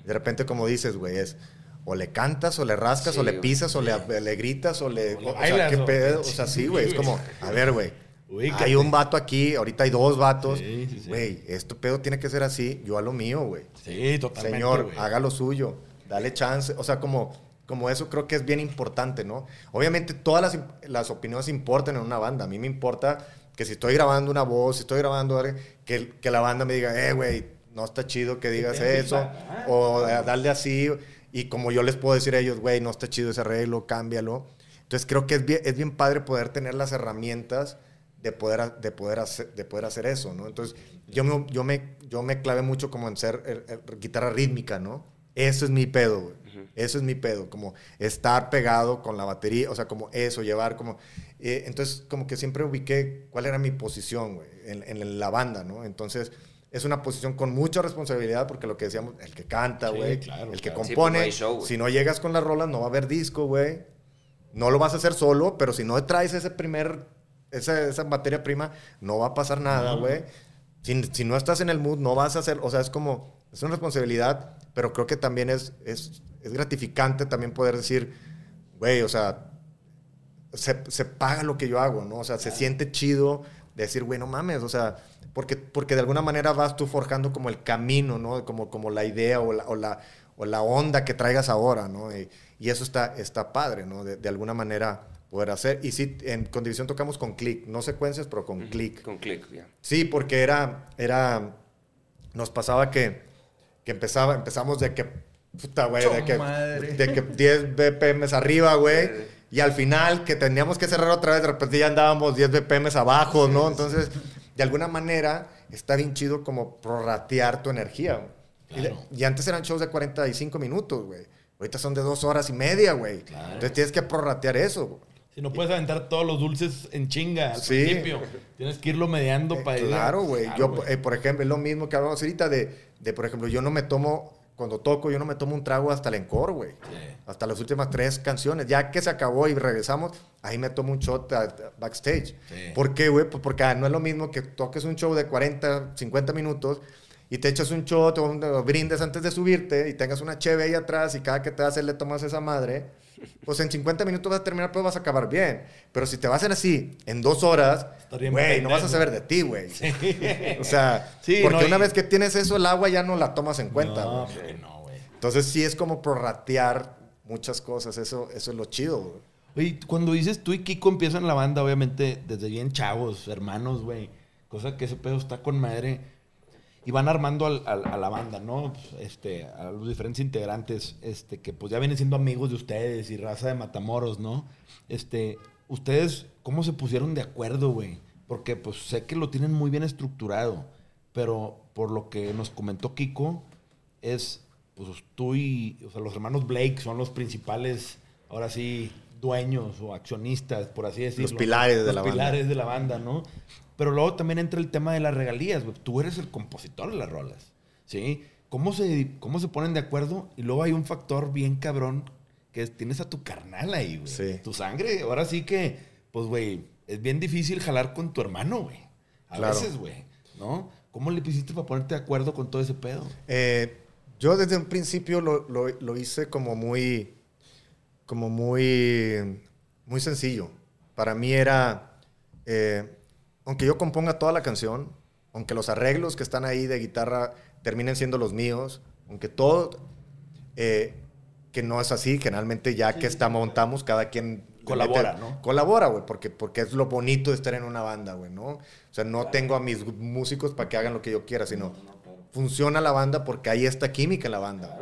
De repente, como dices, güey, es o le cantas, o le rascas, Sí, o le pisas, o le, le gritas, o le... O sea, ¿qué pedo? O sea, sí, güey, es como, a ver, güey. Ubícate. Hay un vato aquí, ahorita hay dos vatos. Sí, sí, sí. Güey, esto pedo tiene que ser así, yo a lo mío, güey. Sí, totalmente. Señor, güey. haga lo suyo, dale chance. O sea, como, como eso creo que es bien importante, ¿no? Obviamente todas las, las opiniones importan en una banda. A mí me importa que si estoy grabando una voz, si estoy grabando que, que la banda me diga, eh, güey, no está chido que digas eso. ah, o eh, darle así. Y como yo les puedo decir a ellos, güey, no está chido ese arreglo, cámbialo. Entonces creo que es bien, es bien padre poder tener las herramientas de poder, de poder, hacer, de poder hacer eso, ¿no? Entonces, yo me, yo, me, yo me clavé mucho como en ser eh, eh, guitarra rítmica, ¿no? Eso es mi pedo, güey. Eso es mi pedo, como estar pegado con la batería, o sea, como eso, llevar como... eh, entonces, como que siempre ubiqué cuál era mi posición, güey, en, en la banda, ¿no? Entonces, es una posición con mucha responsabilidad porque lo que decíamos, el que canta, Sí, güey, claro, el que claro. Sí, pues, compone, no hay show, si no llegas con las rolas, no va a haber disco, güey. No lo vas a hacer solo, pero si no traes ese primer, esa, esa materia prima, no va a pasar nada, güey. Si, si no estás en el mood, no vas a hacer, o sea, es como, es una responsabilidad, pero creo que también es, es, es gratificante también poder decir, güey, o sea, se, se paga lo que yo hago, ¿no? O sea, se siente chido decir, güey, no mames, o sea, porque, porque de alguna manera vas tú forjando como el camino, ¿no? Como, como la idea o la, o la, o la onda que traigas ahora, ¿no? Y, y eso está, está padre, ¿no? De, de alguna manera poder hacer. Y sí, en Condivisión tocamos con click, no secuencias, pero con click. Con click, ya. Sí, porque era, era, nos pasaba que, que empezaba, empezamos de que, puta, güey, de que, Madre. de que 10 BPM arriba, güey, y al final que teníamos que cerrar otra vez, de repente ya andábamos 10 BPM abajo, ¿no? Entonces, de alguna manera, está bien chido como prorratear tu energía, güey. Y, y antes eran shows de 45 minutos, güey. Ahorita son de dos horas y media, güey. Entonces tienes que prorratear eso, güey. Si no puedes aventar todos los dulces en chinga al Sí. principio. Tienes que irlo mediando Eh, para claro, güey. Claro, yo, eh, por ejemplo, es lo mismo que hablamos ahorita de, de, por ejemplo, yo no me tomo, cuando toco, yo no me tomo un trago hasta el encore, güey. Hasta las últimas tres canciones. Ya que se acabó y regresamos, ahí me tomo un shot a- a- backstage. Sí. ¿Por qué, güey? Pues porque ah, no es lo mismo que toques un show de 40, 50 minutos y te echas un shot o un- o brindes antes de subirte y tengas una cheve ahí atrás y cada que te hacer le tomas esa madre. Pues en 50 minutos vas a terminar, pero vas a acabar bien. Pero si te vas a hacer así en dos horas, güey, no vas a saber de ti, güey. O sea, Sí, porque no, una y- vez que tienes eso, el agua ya no la tomas en cuenta. No, güey. no, güey. Entonces sí es como prorratear muchas cosas. Eso, eso es lo chido, güey. Oye, cuando dices tú y Kiko empiezan la banda, obviamente, desde bien chavos, hermanos, güey. Cosa que ese pedo está con madre. Y van armando al- al- a la banda, ¿no? Este, a los diferentes integrantes, este, que pues ya vienen siendo amigos de ustedes y raza de Matamoros, ¿no? Este, ustedes, ¿cómo se pusieron de acuerdo, güey? Porque pues sé que lo tienen muy bien estructurado, pero por lo que nos comentó Kiko, es, pues tú y, o sea, los hermanos Blake son los principales, ahora sí, dueños o accionistas, por así decirlo. ¿no? pilares de Los la banda. pilares de la banda, ¿no? Pero luego también entra el tema de las regalías, güey. Tú eres el compositor de las rolas, ¿sí? ¿Cómo se, ¿Cómo se ponen de acuerdo? Y luego hay un factor bien cabrón que es, tienes a tu carnal ahí, güey. Sí. Tu sangre. Ahora sí que, pues, güey, es bien difícil jalar con tu hermano, güey. A Claro. veces, güey, ¿no? ¿Cómo le hiciste para ponerte de acuerdo con todo ese pedo? Eh, yo desde un principio lo, lo- lo hice como muy, como muy, muy sencillo. Para mí era, eh, aunque yo componga toda la canción, aunque los arreglos que están ahí de guitarra terminen siendo los míos, aunque todo, eh, que no es así, generalmente ya que está, montamos, cada quien Colabora, mete- ¿no? Colabora, güey, porque, porque es lo bonito de estar en una banda, güey, ¿no? O sea, no tengo a mis músicos para que hagan lo que yo quiera, sino funciona la banda porque hay esta química en la banda.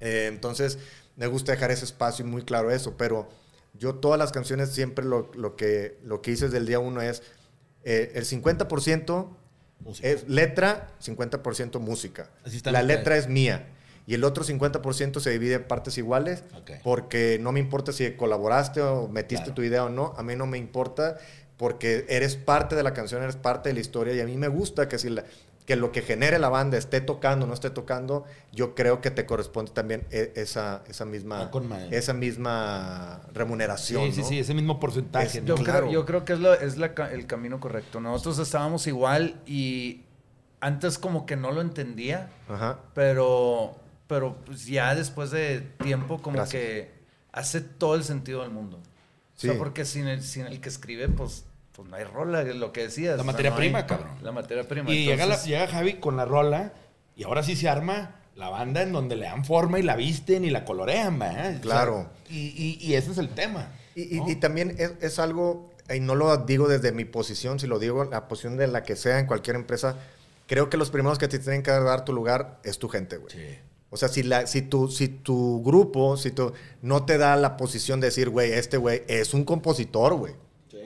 Eh, entonces, me gusta dejar ese espacio y muy claro eso, pero yo todas las canciones siempre lo, lo que, lo que hice desde el día uno es eh, el 50% Música. es letra, 50% música. La letra es mía. Y el otro 50% se divide en partes iguales Ok. porque no me importa si colaboraste o metiste Claro. tu idea o no. A mí no me importa porque eres parte de la canción, eres parte de la historia y a mí me gusta que si la- que lo que genere la banda esté tocando o no esté tocando, yo creo que te corresponde también e- esa, esa, misma, Ah, esa misma remuneración. Sí, sí, ¿no? sí, ese mismo porcentaje. Es- ¿no? Yo, Claro. creo, yo creo que es, lo- es la el camino correcto. Nosotros estábamos igual y antes como que no lo entendía, Ajá. pero, pero pues ya después de tiempo como Gracias. que hace todo el sentido del mundo. O sea, Sí. porque sin el, sin el que escribe, pues, pues no hay rola, es lo que decías. La o sea, materia no prima, cabrón. La materia prima. Y llega, la- Entonces, llega Javi con la rola y ahora sí se arma la banda en donde le dan forma y la visten y la colorean, sea, Claro. y, y- y ese es el tema. Y, y- ¿no? y también es, es algo, y no lo digo desde mi posición, si lo digo la posición de la que sea en cualquier empresa, creo que los primeros que te tienen que dar tu lugar es tu gente, güey. Sí. O sea, si, la, si, tu, si tu grupo, si tu, no te da la posición de decir, güey, este güey es un compositor, güey.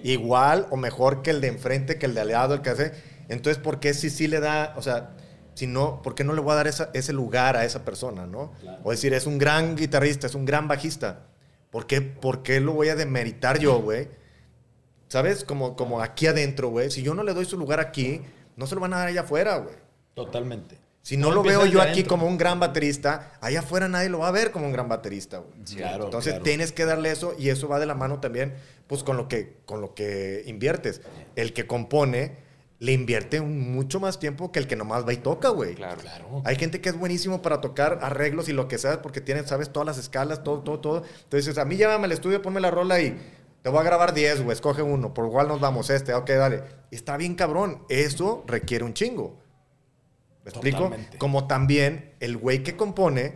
Igual o mejor que el de enfrente, que el de aliado, el que hace. Entonces, ¿por qué si sí le da, o sea, si no, ¿por qué no le voy a dar esa- ese lugar a esa persona, no? O decir, es un gran guitarrista, es un gran bajista. ¿Por qué, por qué lo voy a demeritar yo, güey? ¿Sabes? Como, como aquí adentro, güey. Si yo no le doy su lugar aquí, no se lo van a dar allá afuera, güey. Totalmente. Si no lo veo yo aquí adentro. como un gran baterista, allá afuera nadie lo va a ver como un gran baterista, güey. Claro, Entonces claro. tienes que darle eso y eso va de la mano también, pues con lo que, con lo que inviertes. El que compone le invierte mucho más tiempo que el que nomás va y toca, güey. Claro. Claro. Hay gente que es buenísimo para tocar arreglos y lo que sea, porque tiene, sabes, todas las escalas, todo, todo, todo. Entonces, a mí llévame al estudio, ponme la rola y te voy a grabar 10, güey, escoge uno, por igual nos vamos, este, ok, dale. Está bien cabrón, eso requiere un chingo. ¿Me explico? Totalmente. Como también el güey que compone,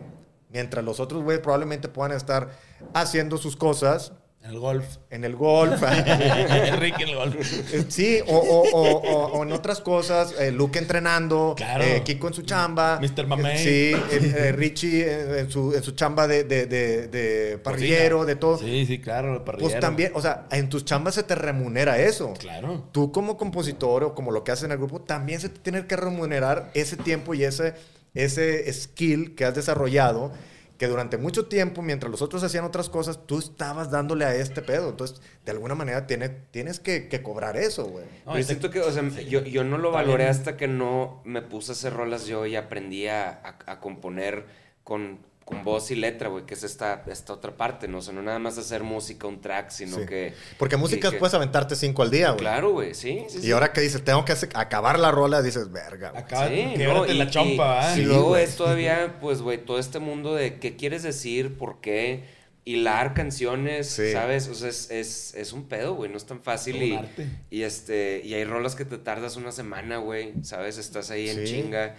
mientras los otros güeyes probablemente puedan estar haciendo sus cosas En el golf. en el golf. Enrique en el golf. Eh, Sí, o, o- o- o- o en otras cosas, eh, Luke entrenando, Claro. eh, Kiko en su chamba. Mr. Mamey. Sí, eh, Richie en, su, en su chamba de, de- de- de parrillero, de todo. Sí, sí, claro, parrillero. Pues también, o sea, en tus chambas se te remunera eso. Claro. Tú como compositor o como lo que haces en el grupo, también se te tiene que remunerar ese tiempo y ese, ese skill que has desarrollado que durante mucho tiempo, mientras los otros hacían otras cosas, tú estabas dándole a este pedo. Entonces, de alguna manera tiene, tienes que, que cobrar eso, güey. No, Pero este- siento que, o sea, yo, yo no lo valoré bien. hasta que no me puse a hacer rolas yo y aprendí a, a- a componer con, con voz y letra, güey, que es esta, esta otra parte, ¿no? O sea, no nada más hacer música, un track, sino Sí. que... Porque música que- puedes aventarte cinco al día, güey. Claro, güey, sí, sí, Y sí. ahora que dices, tengo que hacer- acabar la rola, dices, verga. güey". Acaba Sí, la chompa, ¿ah? y, y Sí, luego güey. es todavía, pues, güey, todo este mundo de qué quieres decir, por qué, hilar canciones, Sí. ¿sabes? O sea, es, es, es un pedo, güey, no es tan fácil. Un Y, arte. y, este, y hay rolas que te tardas una semana, güey, ¿sabes? Estás ahí en chinga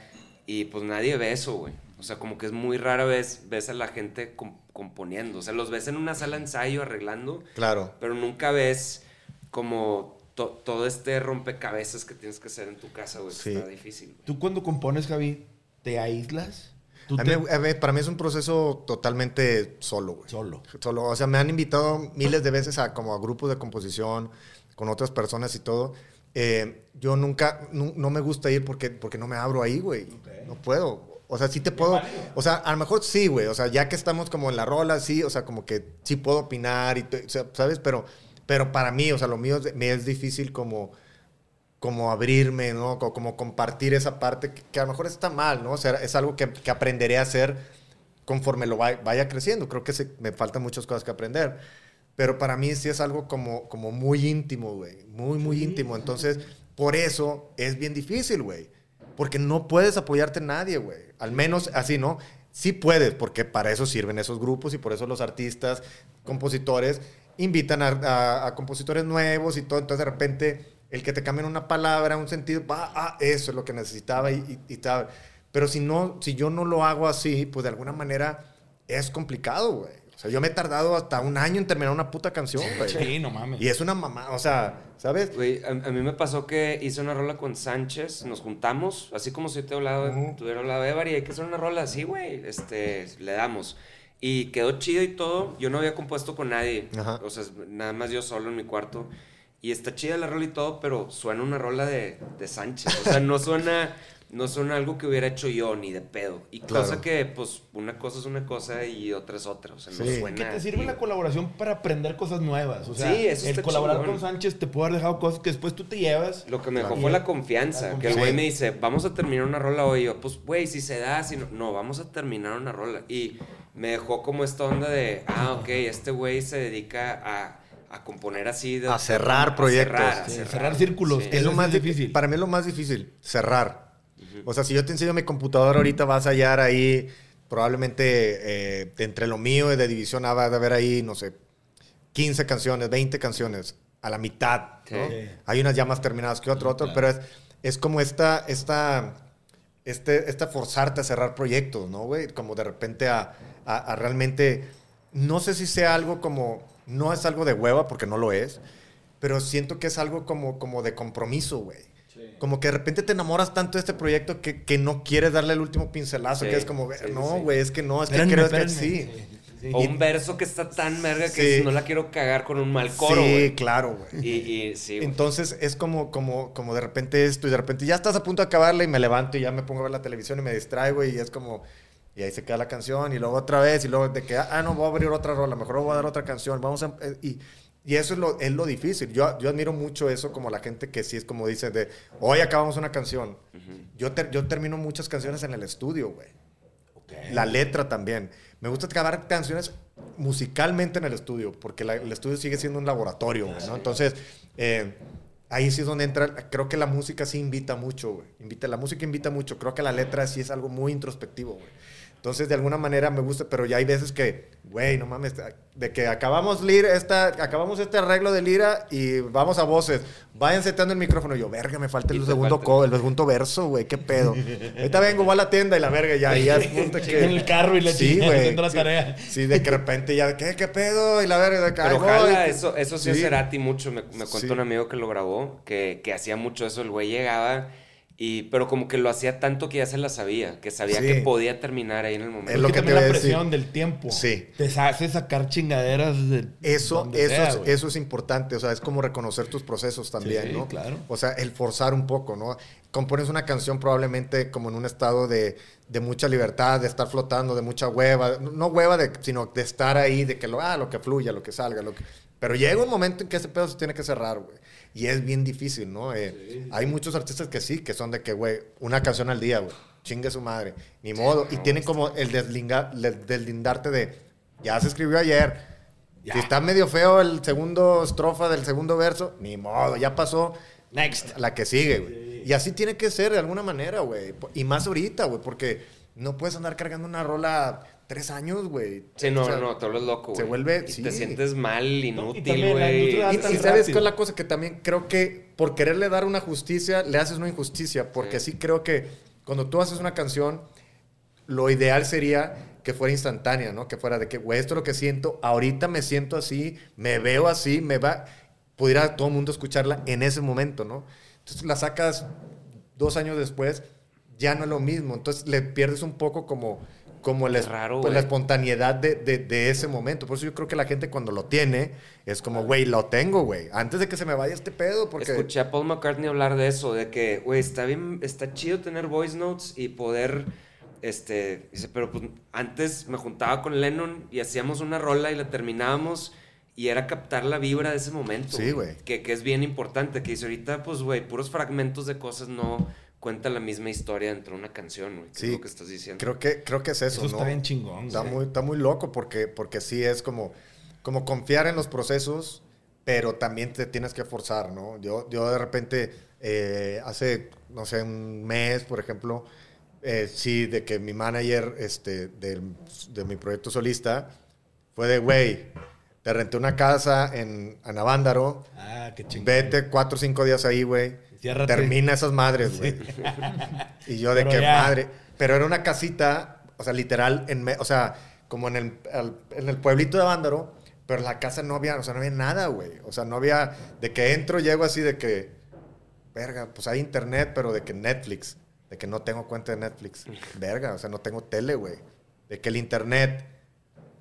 y pues nadie ve eso, güey. O sea, como que es muy rara vez ves a la gente com- componiendo. O sea, los ves en una sala de ensayo arreglando, Claro. pero nunca ves como to- todo este rompecabezas que tienes que hacer en tu casa, güey. Sí. Está difícil. güey. ¿Tú cuando compones, Javi, te aíslas? ¿Tú A te- mí- a mí- para mí es un proceso totalmente solo, güey. Solo. Solo. O sea, me han invitado miles de veces a como a grupos de composición con otras personas y todo. Eh, yo nunca, nu- no, me gusta ir porque, porque no me abro ahí, güey. No puedo. O sea, sí te puedo. O sea, a lo mejor sí, güey. O sea, ya que estamos como en la rola, sí, o sea, como que sí puedo opinar y, te- o sea, ¿sabes? Pero, pero para mí, o sea, lo mío es- me es difícil como como abrirme, ¿no? Co- Como compartir esa parte que, que a lo mejor está mal, ¿no? O sea, es algo que, que aprenderé a hacer conforme lo vaya, vaya creciendo. Creo que se- me faltan muchas cosas que aprender. Pero para mí sí es algo como, como muy íntimo, güey. Muy, muy íntimo. Entonces, por eso es bien difícil, güey. Porque no puedes apoyarte en nadie, güey. Al menos así, ¿no? Sí puedes, porque para eso sirven esos grupos y por eso los artistas, compositores, invitan a, a- a compositores nuevos y todo. Entonces, de repente, el que te cambien una palabra, un sentido, va, ah, eso es lo que necesitaba y, y, y tal. Pero si, no, si yo no lo hago así, pues de alguna manera es complicado, güey. O sea, yo me he tardado hasta un año en terminar una puta canción, güey. Sí, no mames. Y es una mamá, o sea, ¿sabes? Güey, a, a mí me pasó que hice una rola con Sánchez, nos juntamos, así como si te he hablado, Ujú. tuviera hablado de Evar y hay que hacer una rola así, güey, este, le damos. Y quedó chido y todo, yo no había compuesto con nadie, Ajá. o sea, nada más yo solo en mi cuarto. Y está chida la rola y todo, pero suena una rola de, de Sánchez, o sea, no suena... No suena algo que hubiera hecho yo ni de pedo. Y Claro. cosa que, pues, una cosa es una cosa y otra es otra. O sea, no Sí. suena. que te sirve tío. la colaboración para aprender cosas nuevas. O sea, Sí, eso el está colaborar chingón. con Sánchez te puede haber dejado cosas que después tú te llevas. Lo que me dejó Claro. fue la confianza. la Que el güey me dice, vamos a terminar una rola hoy. Y yo, pues, güey, si se da, si no. No, vamos a terminar una rola. Y me dejó como esta onda de, ah, ok, este güey se dedica a, a componer así. De, A cerrar proyectos. cerrar, a Sí, cerrar. cerrar círculos. Sí. Es lo más difícil. Para mí es lo más difícil, cerrar. O sea, si yo te enseño mi computadora ahorita, vas a hallar ahí, probablemente eh, entre lo mío y de División A va a haber ahí, no sé, 15 canciones, 20 canciones, a la mitad. ¿no? Sí. Hay unas ya más terminadas que otro, otro, pero es, es como esta, esta, este, esta forzarte a cerrar proyectos, ¿no, güey? Como de repente a, a- a realmente, no sé si sea algo como, no es algo de hueva, porque no lo es, pero siento que es algo como, como de compromiso, güey. Como que de repente te enamoras tanto de este proyecto que, que no quieres darle el último pincelazo, Sí, que es como, no, sí. güey, es que no, es que Espérenme, creo que sí. sí. O un verso que está tan verga que Sí. dices, no la quiero cagar con un mal coro, sí, claro, güey. Y, y sí, güey. Entonces es como, como, como de repente esto y de repente ya estás a punto de acabarla y me levanto y ya me pongo a ver la televisión y me distraigo y es como... Y ahí se queda la canción y luego otra vez y luego de que, ah, no, voy a abrir otra rola, mejor voy a dar otra canción, vamos a... eh, Y, y eso es lo, es lo difícil. Yo, yo admiro mucho eso como la gente que sí es como dice de, hoy acabamos una canción. yo, ter- yo termino muchas canciones en el estudio, güey. La letra también. Me gusta acabar canciones musicalmente en el estudio, porque la- el estudio sigue siendo un laboratorio, güey, ¿no? Entonces, eh, ahí sí es donde entra, creo que la música sí invita mucho, güey. Invita, la música invita mucho. Creo que la letra sí es algo muy introspectivo, güey. Entonces, de alguna manera me gusta, pero ya hay veces que, güey, no mames, de que acabamos lira, esta, acabamos este arreglo de lira y vamos a voces. Vayan setando el micrófono. Y yo, verga, me falta el segundo, falta. co- el segundo verso, güey, qué pedo. Ahorita vengo, voy a la tienda y la verga ya, y ya es punto que... En el carro y la Sí, güey. haciendo la Sí. tarea. Sí, de que repente ya, ¿qué, qué pedo? Y la verga, de que, Pero ojalá, eso, eso sí, Sí. es Cerati mucho. Me, me contó Sí. un amigo que lo grabó, que, que hacía mucho eso. El güey llegaba Y, pero como que lo hacía tanto que ya se la sabía, que sabía Sí. que podía terminar ahí en el momento. Es lo que que te la decir. presión del tiempo. Sí. Te hace sacar chingaderas de Eso, donde eso, sea, es, eso es importante, o sea, es como reconocer tus procesos también, Sí, ¿no? claro. O sea, el forzar un poco, ¿no? Compones una canción probablemente como en un estado de, de mucha libertad, de estar flotando, de mucha hueva, no hueva, de, sino de estar ahí, de que lo, ah, lo que fluya, lo que salga, lo que... Pero llega un momento en que ese pedo se tiene que cerrar, güey. Y es bien difícil, ¿no? Eh, Hay muchos artistas que sí, que son de que, güey, una canción al día, güey. Chingue su madre. Ni modo. y tienen como el deslindarte de, ya se escribió ayer. Ya. Si está medio feo el segundo estrofa del segundo verso, ni modo, ya pasó. Next. La que sigue, güey. Y así tiene que ser de alguna manera, güey. Y más ahorita, güey, porque no puedes andar cargando una rola tres años, güey. Sí, no, O sea, no, te vuelves loco, güey. se vuelve- Y sí. te sientes mal, inútil, güey. Y, y sabes qué es la cosa que también creo que por quererle dar una justicia, le haces una injusticia. Porque sí, creo que cuando tú haces una canción, lo ideal sería que fuera instantánea, ¿no? Que fuera de que, güey, esto es lo que siento, ahorita me siento así, me veo así, me va. Pudiera todo el mundo escucharla en ese momento, ¿no? Entonces la sacas dos años después, ya no es lo mismo. Entonces le pierdes un poco como, como el raro, pues, la espontaneidad de, de- de ese momento. Por eso yo creo que la gente cuando lo tiene es como, güey, lo tengo, güey. Antes de que se me vaya este pedo, porque... Escuché a Paul McCartney hablar de eso, de que, güey, está bien, está chido tener voice notes y poder, este, dice, pero pues antes me juntaba con Lennon y hacíamos una rola y la terminábamos y era captar la vibra de ese momento. Sí, güey. Que, que es bien importante, que dice ahorita, pues, güey, puros fragmentos de cosas no cuentan la misma historia dentro de una canción, güey. Sí, es lo que estás diciendo. Creo que, creo que es eso, Eso ¿no? está bien chingón, Está güey. muy, está muy loco porque, porque sí es como, como confiar en los procesos, pero también te tienes que forzar, ¿no? Yo, yo de repente, eh, hace, no sé, un mes, por ejemplo, eh, sí, de que mi manager este, del- de mi proyecto solista fue de, güey, te renté una casa en Anavándaro, Ah, qué chingón. vete cuatro o cinco días ahí, güey. Ciérrate. Termina esas madres, güey. Y yo de qué madre. Pero era una casita, o sea, literal, en me- o sea, como en el, al- en el pueblito de Vándaro, pero en la casa no había, o sea, no había nada, güey. O sea, no había, de que entro, llego así de que, verga, pues hay internet, pero de que Netflix, de que no tengo cuenta de Netflix. Verga, o sea, no tengo tele, güey. De que el internet,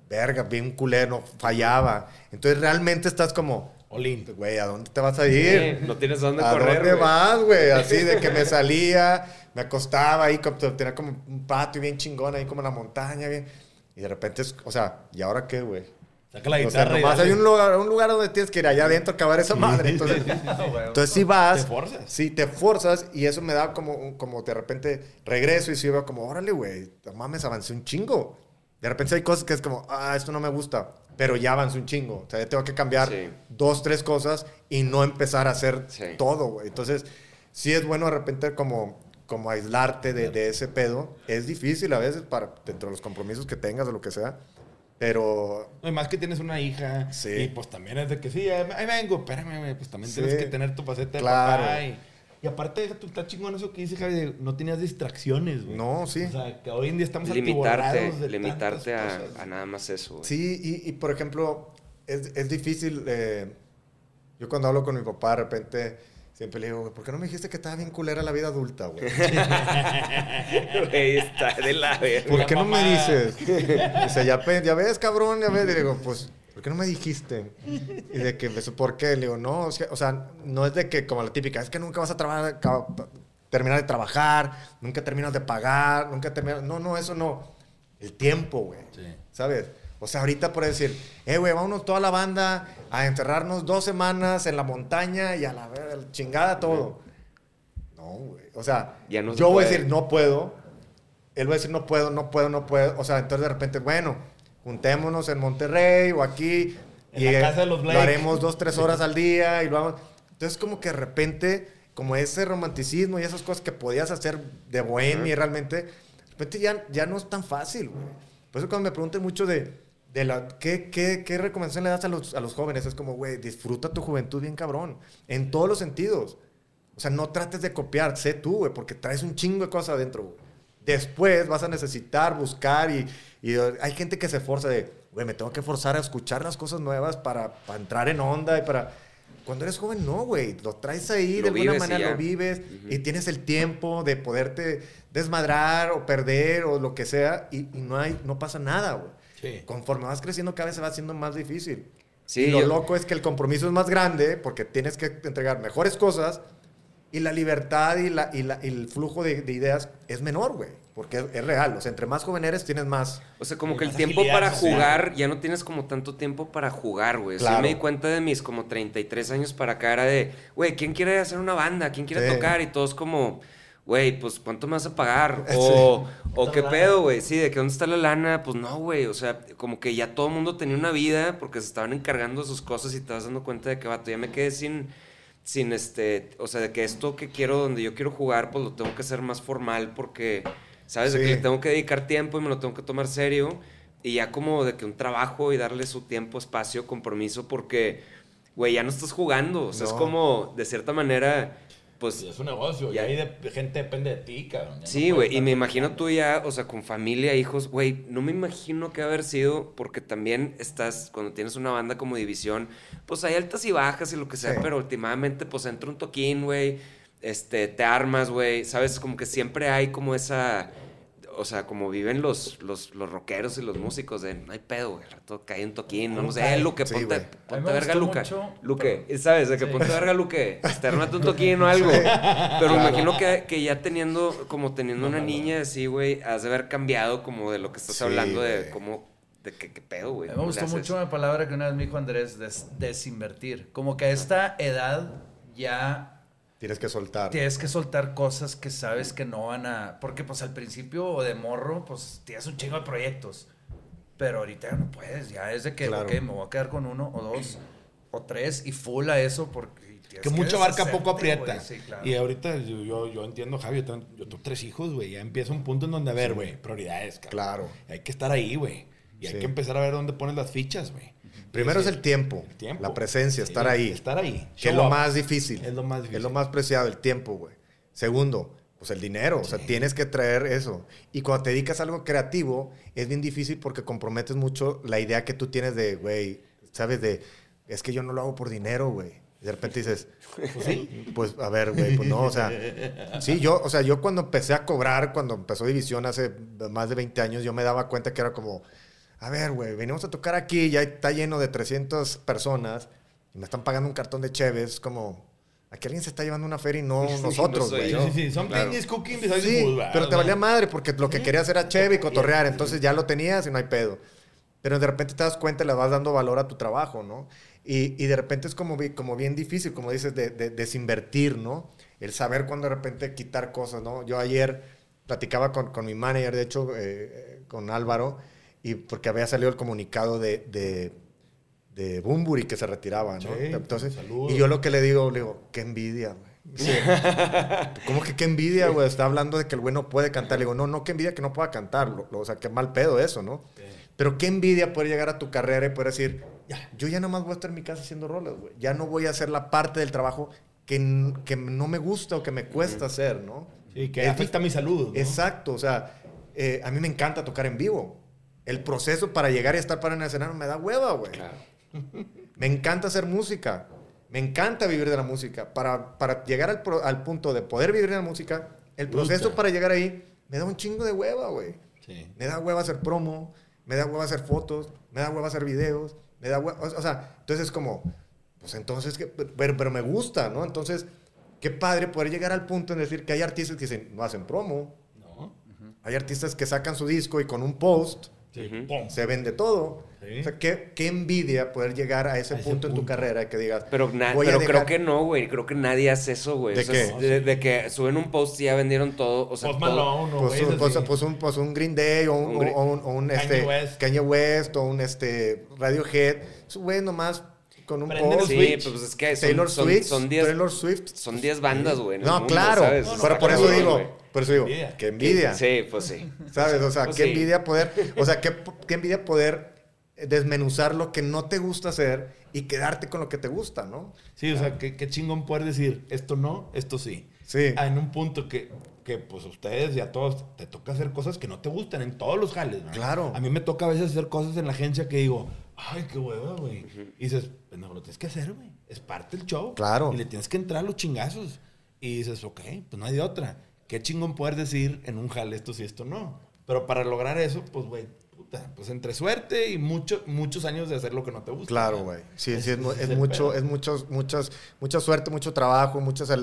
verga, bien culero, fallaba. Entonces realmente estás como, Olin. güey, ¿a dónde te vas a ir? Sí, no tienes a dónde ¿A correr, dónde güey. vas, güey? Así de que me salía, me acostaba ahí, como- tenía como un patio bien chingón ahí como en la montaña, bien. Y de repente, es, o sea, ¿y ahora qué, güey? Saca la O sea, guitarra nomás hay un lugar, un lugar donde tienes que ir allá adentro a acabar esa madre. Entonces, entonces sí vas. Te forzas. Sí, te forzas y eso me da como, como de repente regreso y sí veo como, órale, güey, no mames, avancé un chingo. De repente hay cosas que es como, ah, esto no me gusta, pero ya avancé un chingo. O sea, ya tengo que cambiar Sí. dos, tres cosas y no empezar a hacer Sí. todo, güey. Entonces, sí es bueno de repente como, como aislarte de, de ese pedo. Es difícil a veces para dentro de los compromisos que tengas o lo que sea, pero No, y más que tienes una hija. Sí. Y pues también es de que sí, ahí vengo, espérame, güey, pues también Sí. tienes que tener tu faceta de Claro. papá. Y, y aparte, tú está chingón eso que dice Javi, de no tenías distracciones, güey. No, sí. O sea, que hoy en día estamos Limitarte, de limitarte a, cosas. a nada más eso, güey. Sí, y, y, por ejemplo, es, es difícil. eh, yo cuando hablo con mi papá, de repente, siempre le digo, "Güey, ¿por qué no me dijiste que estaba bien culera la vida adulta, güey? Güey, está de la verga. ¿Por La qué no me dices? Dice, ya, ya ves, cabrón, ya ves. Y digo, pues, ¿por qué no me dijiste? Y de que empezó, ¿por qué? Le digo, no, o sea, o sea, no es de que, como la típica, es que nunca vas a trabajar, terminar de trabajar, nunca terminas de pagar, nunca terminas. No, no, eso no. El tiempo, güey. Sí. ¿Sabes? O sea, ahorita por decir, eh, güey, vámonos toda la banda a encerrarnos dos semanas en la montaña y a la, chingada todo. No, güey. O sea, Ya no se yo voy a decir, no puedo. Él va a decir, no puedo, no puedo, no puedo. O sea, entonces de repente, bueno, juntémonos en Monterrey o aquí. En la eh, casa de los Blake. Lo haremos dos, tres horas al día y lo vamos. Entonces, como que de repente, como ese romanticismo y esas cosas que podías hacer de bohemia y realmente, de repente ya, ya no es tan fácil, güey. Por eso cuando me preguntan mucho de, de la, ¿qué, qué, qué recomendación le das a los, a los jóvenes? Es como, güey, disfruta tu juventud bien cabrón. En todos los sentidos. O sea, no trates de copiar, sé tú, güey, porque traes un chingo de cosas adentro, güey. Después vas a necesitar buscar y, y hay gente que se forza de, güey, me tengo que forzar a escuchar las cosas nuevas para, para entrar en onda y para... Cuando eres joven, no, güey. Lo traes ahí, Lo de alguna manera lo vives y tienes el tiempo de poderte desmadrar o perder o lo que sea y, y no, hay, no pasa nada, güey. Sí. Conforme vas creciendo, cada vez se va haciendo más difícil. Sí, y lo yo- loco es que el compromiso es más grande porque tienes que entregar mejores cosas y la libertad y, la, y, la- y el flujo de, de ideas es menor, güey. Porque es, es real. O sea, entre más joven eres, tienes más. O sea, como que el tiempo para social. jugar, ya no tienes como tanto tiempo para jugar, güey. O sea, Claro. me di cuenta de mis como 33 años para acá, era de, güey, ¿quién quiere hacer una banda? ¿Quién quiere Sí. tocar? Y todos como, güey, pues ¿cuánto me vas a pagar? O, o qué pedo, güey. Sí, de que dónde está la lana, pues no, güey. O sea, como que ya todo el mundo tenía una vida porque se estaban encargando de sus cosas y te vas dando cuenta de que, vato, ya me quedé sin, sin este, o sea, de que esto que quiero, donde yo quiero jugar, pues lo tengo que hacer más formal porque, ¿sabes? De que le tengo que dedicar tiempo y me lo tengo que tomar serio. Y ya como de que un trabajo y darle su tiempo, espacio, compromiso, porque, güey, ya no estás jugando. O sea, es como, de cierta manera, pues... Es un negocio. Ya. Y ahí de, gente depende de ti, cabrón. Ya Sí, güey, y me imagino tú ya, o sea, con familia, hijos, güey, no me imagino que haber sido, porque también estás, cuando tienes una banda como división, pues hay altas y bajas y lo que sea, Sí. pero últimamente, pues entra un toquín, güey, este, te armas, güey, sabes, como que siempre hay como esa, o sea, como viven los, los, los rockeros y los músicos, de no hay pedo, güey, rato cae un toquín, no, Algo sé. Luque, Sí, ponte, verga, Luca, mucho, Luque, ¿sabes? De que Sí. ponte verga, Luque, este, ármate un toquín o algo, pero me imagino que, que ya teniendo, como teniendo una niña así, güey, has de haber cambiado como de lo que estás Sí, hablando de güey. cómo, de qué, qué pedo, güey. A mí me ¿Cómo gustó mucho una palabra que una vez me dijo Andrés, des- desinvertir. Como que a esta edad ya Tienes que soltar. tienes que soltar cosas que sabes que no van a... Porque pues al principio o de morro, pues tienes un chingo de proyectos. Pero ahorita ya no puedes, ya es de que, Claro. ok, me voy a quedar con uno o dos o tres y full a eso porque... tienes Que mucho abarca, poco aprieta. sí, claro. Y ahorita yo, yo, yo entiendo, Javi, yo tengo, yo tengo tres hijos, güey. Ya empieza un punto en donde, a ver, güey, prioridades, cabrón. Claro. Hay que estar ahí, güey. Y hay que empezar a ver dónde pones las fichas, güey. Primero es el tiempo, el tiempo. la presencia, Sí, estar ahí. Estar ahí. Que es lo más difícil. Es lo más difícil. Es lo más preciado, el tiempo, güey. Segundo, pues el dinero. O sea, tienes que traer eso. Y cuando te dedicas a algo creativo, es bien difícil porque comprometes mucho la idea que tú tienes de, güey, ¿sabes? De, es que yo no lo hago por dinero, güey. Y de repente dices, pues sí, pues a ver, güey, pues no, o sea, sí, yo, o sea, yo cuando empecé a cobrar, cuando empezó División hace más de 20 años, yo me daba cuenta que era como, a ver, güey, venimos a tocar aquí, ya está lleno de 300 personas y me están pagando un cartón de cheves, como, aquí alguien se está llevando una feria y no Sí, nosotros, no güey. Sí, yo. sí, sí. Son Claro. Cooking besides Sí, food, ¿verdad? pero te valía madre porque lo que querías era cheve y cotorrear, entonces ya lo tenías y no hay pedo. Pero de repente te das cuenta y le vas dando valor a tu trabajo, ¿no? Y, y de repente es como, como bien difícil, como dices, de, de- desinvertir, ¿no? El saber cuándo de repente quitar cosas, ¿no? Yo ayer platicaba con, con mi manager, de hecho, eh, con Álvaro, y porque había salido el comunicado de, de, de Bumburi que se retiraba, ¿no? Sí, Entonces, saludos. y yo lo que le digo, le digo, qué envidia, güey. Sí. ¿Cómo que qué envidia, güey? Está hablando de que el güey no puede cantar. Le digo, no, no, qué envidia que no pueda cantar. Lo- lo- o sea, qué mal pedo eso, ¿no? Pero qué envidia poder llegar a tu carrera y poder decir, ya, yo ya nomás voy a estar en mi casa haciendo roles, güey. Ya no voy a hacer la parte del trabajo que, que no me gusta o que me cuesta hacer, ¿no? Sí, que Es afecta mi salud. ¿no? Exacto, o sea, eh, a mí me encanta tocar en vivo. El proceso para llegar y estar para en el escenario me da hueva, güey. Claro. Me encanta hacer música. Me encanta vivir de la música. Para, para llegar al, pro- al punto de poder vivir de la música, el proceso para llegar ahí me da un chingo de hueva, güey. Sí. Me da hueva hacer promo, me da hueva hacer fotos, me da hueva hacer videos, me da hueva... O, sea, entonces es como, pues entonces, ¿qué? pero, pero me gusta, ¿no? Entonces, qué padre poder llegar al punto en decir que hay artistas que dicen, no hacen promo. ¿No? Hay artistas que sacan su disco y con un post Sí. Ujú. Pum. se vende todo. Sí. O sea, qué, qué envidia poder llegar a ese A ese punto en tu carrera que digas, Pero, pero dejar- creo que no, güey. Creo que nadie hace eso, güey. ¿De O sea, qué? es De, de que suben un post y ya vendieron todo. O sea, Post todo- Malone, o pues, un, pues, pues un, pues un Green Day o un, Un Green- o un, o un, Kanye este, West. Kanye West o un este, Radiohead. Güey nomás con un Prenden post. Sí, Switch. pues es que son, Taylor son, Swift. son 10 Taylor Swift. son 10 bandas, güey. No, mundo, claro. ¿sabes? pero Está por eso digo, por eso digo, Envidia. qué envidia. Sí, pues sí. ¿Sabes? O sea, Pues qué sí. envidia poder, o sea, qué, qué envidia poder desmenuzar lo que no te gusta hacer y quedarte con lo que te gusta, ¿no? Sí, o sea, qué, qué chingón poder decir, esto no, esto sí. Sí. Ah, en un punto que, que, pues, ustedes y a todos te toca hacer cosas que no te gustan en todos los jales, ¿no? Claro. A mí me toca a veces hacer cosas en la agencia que digo, ay, qué hueva, güey. Y dices, pues no, lo tienes que hacer, güey. Es parte del show. Claro. Y le tienes que entrar a los chingazos. Y dices, ok, pues no hay de otra. Qué chingón poder decir en un jale esto sí, esto no. Pero para lograr eso, pues, güey, puta, pues entre suerte y mucho, muchos años de hacer lo que no te gusta. Claro, güey. Sí, sí, es, mucho, es muchos, muchos, mucha suerte, mucho trabajo, muchas eh,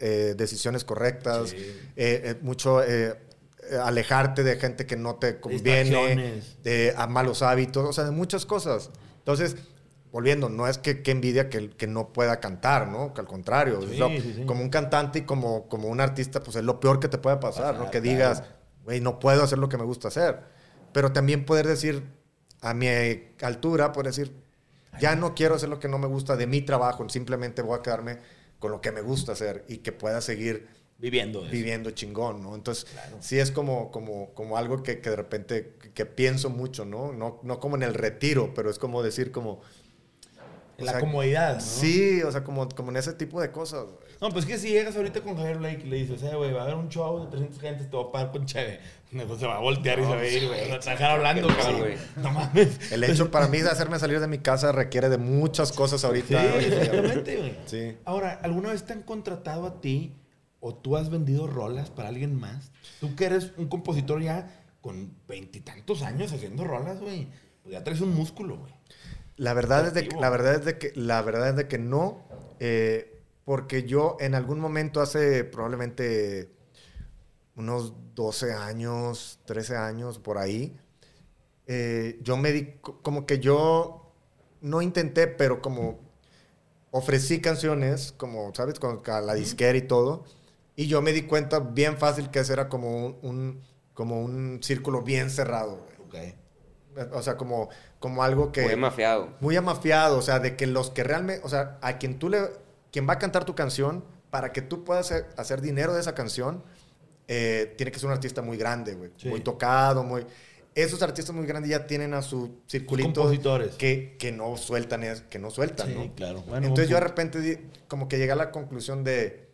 eh, decisiones correctas, Sí. eh, mucho alejarte de gente que no te conviene, de a malos hábitos, o sea, de muchas cosas. Entonces, volviendo, no es que, que envidia que, que no pueda cantar, ¿no? Que al contrario, Sí, lo- sí, sí. como un cantante y como, como un artista, pues es lo peor que te puede pasar, ¿no? Que digas, güey, no puedo hacer lo que me gusta hacer. Pero también poder decir, a mi altura, poder decir, ya no quiero hacer lo que no me gusta de mi trabajo, simplemente voy a quedarme con lo que me gusta hacer y que pueda seguir Viviendo eso. viviendo chingón, ¿no? Entonces, sí es como, como, como algo que, que de repente que, pienso mucho, ¿no? ¿no? No como en el retiro, pero es como decir como... En la sea, comodidad, ¿no? Sí, o sea, como, como en ese tipo de cosas. No, pues que si llegas ahorita con Javier Blake y le dices, eh, güey, va a haber un show de 300 gente, te voy a pagar con cheve. No, se va a voltear y se va a ir, güey. Va a dejar hablando, no, cabrón. güey. No mames. El hecho para mí de hacerme salir de mi casa requiere de muchas cosas Sí, ahorita. güey. exactamente, güey. Sí. Ahora, ¿alguna vez te han contratado a ti o tú has vendido rolas para alguien más? Tú que eres un compositor ya con veintitantos años haciendo rolas, güey. Pues ya traes un músculo, güey. La verdad, es de que, la, verdad es de que, la verdad es de que no, eh, porque yo en algún momento hace probablemente unos 12 años, 13 años, por ahí, eh, yo me di, co- como que yo no intenté, pero como ofrecí canciones, como, ¿sabes? Con la disquera y todo, y yo me di cuenta bien fácil que ese era como un, un- como un círculo bien cerrado, güey. Ok. O sea, como, como algo que... Muy mafiado. Muy amafiado, o sea, de que los que realmente, o sea, a quien tú le, quien va a cantar tu canción, para que tú puedas hacer, hacer dinero de esa canción, eh, tiene que ser un artista muy grande, güey, Sí. muy tocado, muy... Esos artistas muy grandes ya tienen a su circulito compositores. que, que no sueltan, es- que no sueltan, Sí, ¿no? claro. Bueno, Entonces yo de repente di- como que llegué a la conclusión de,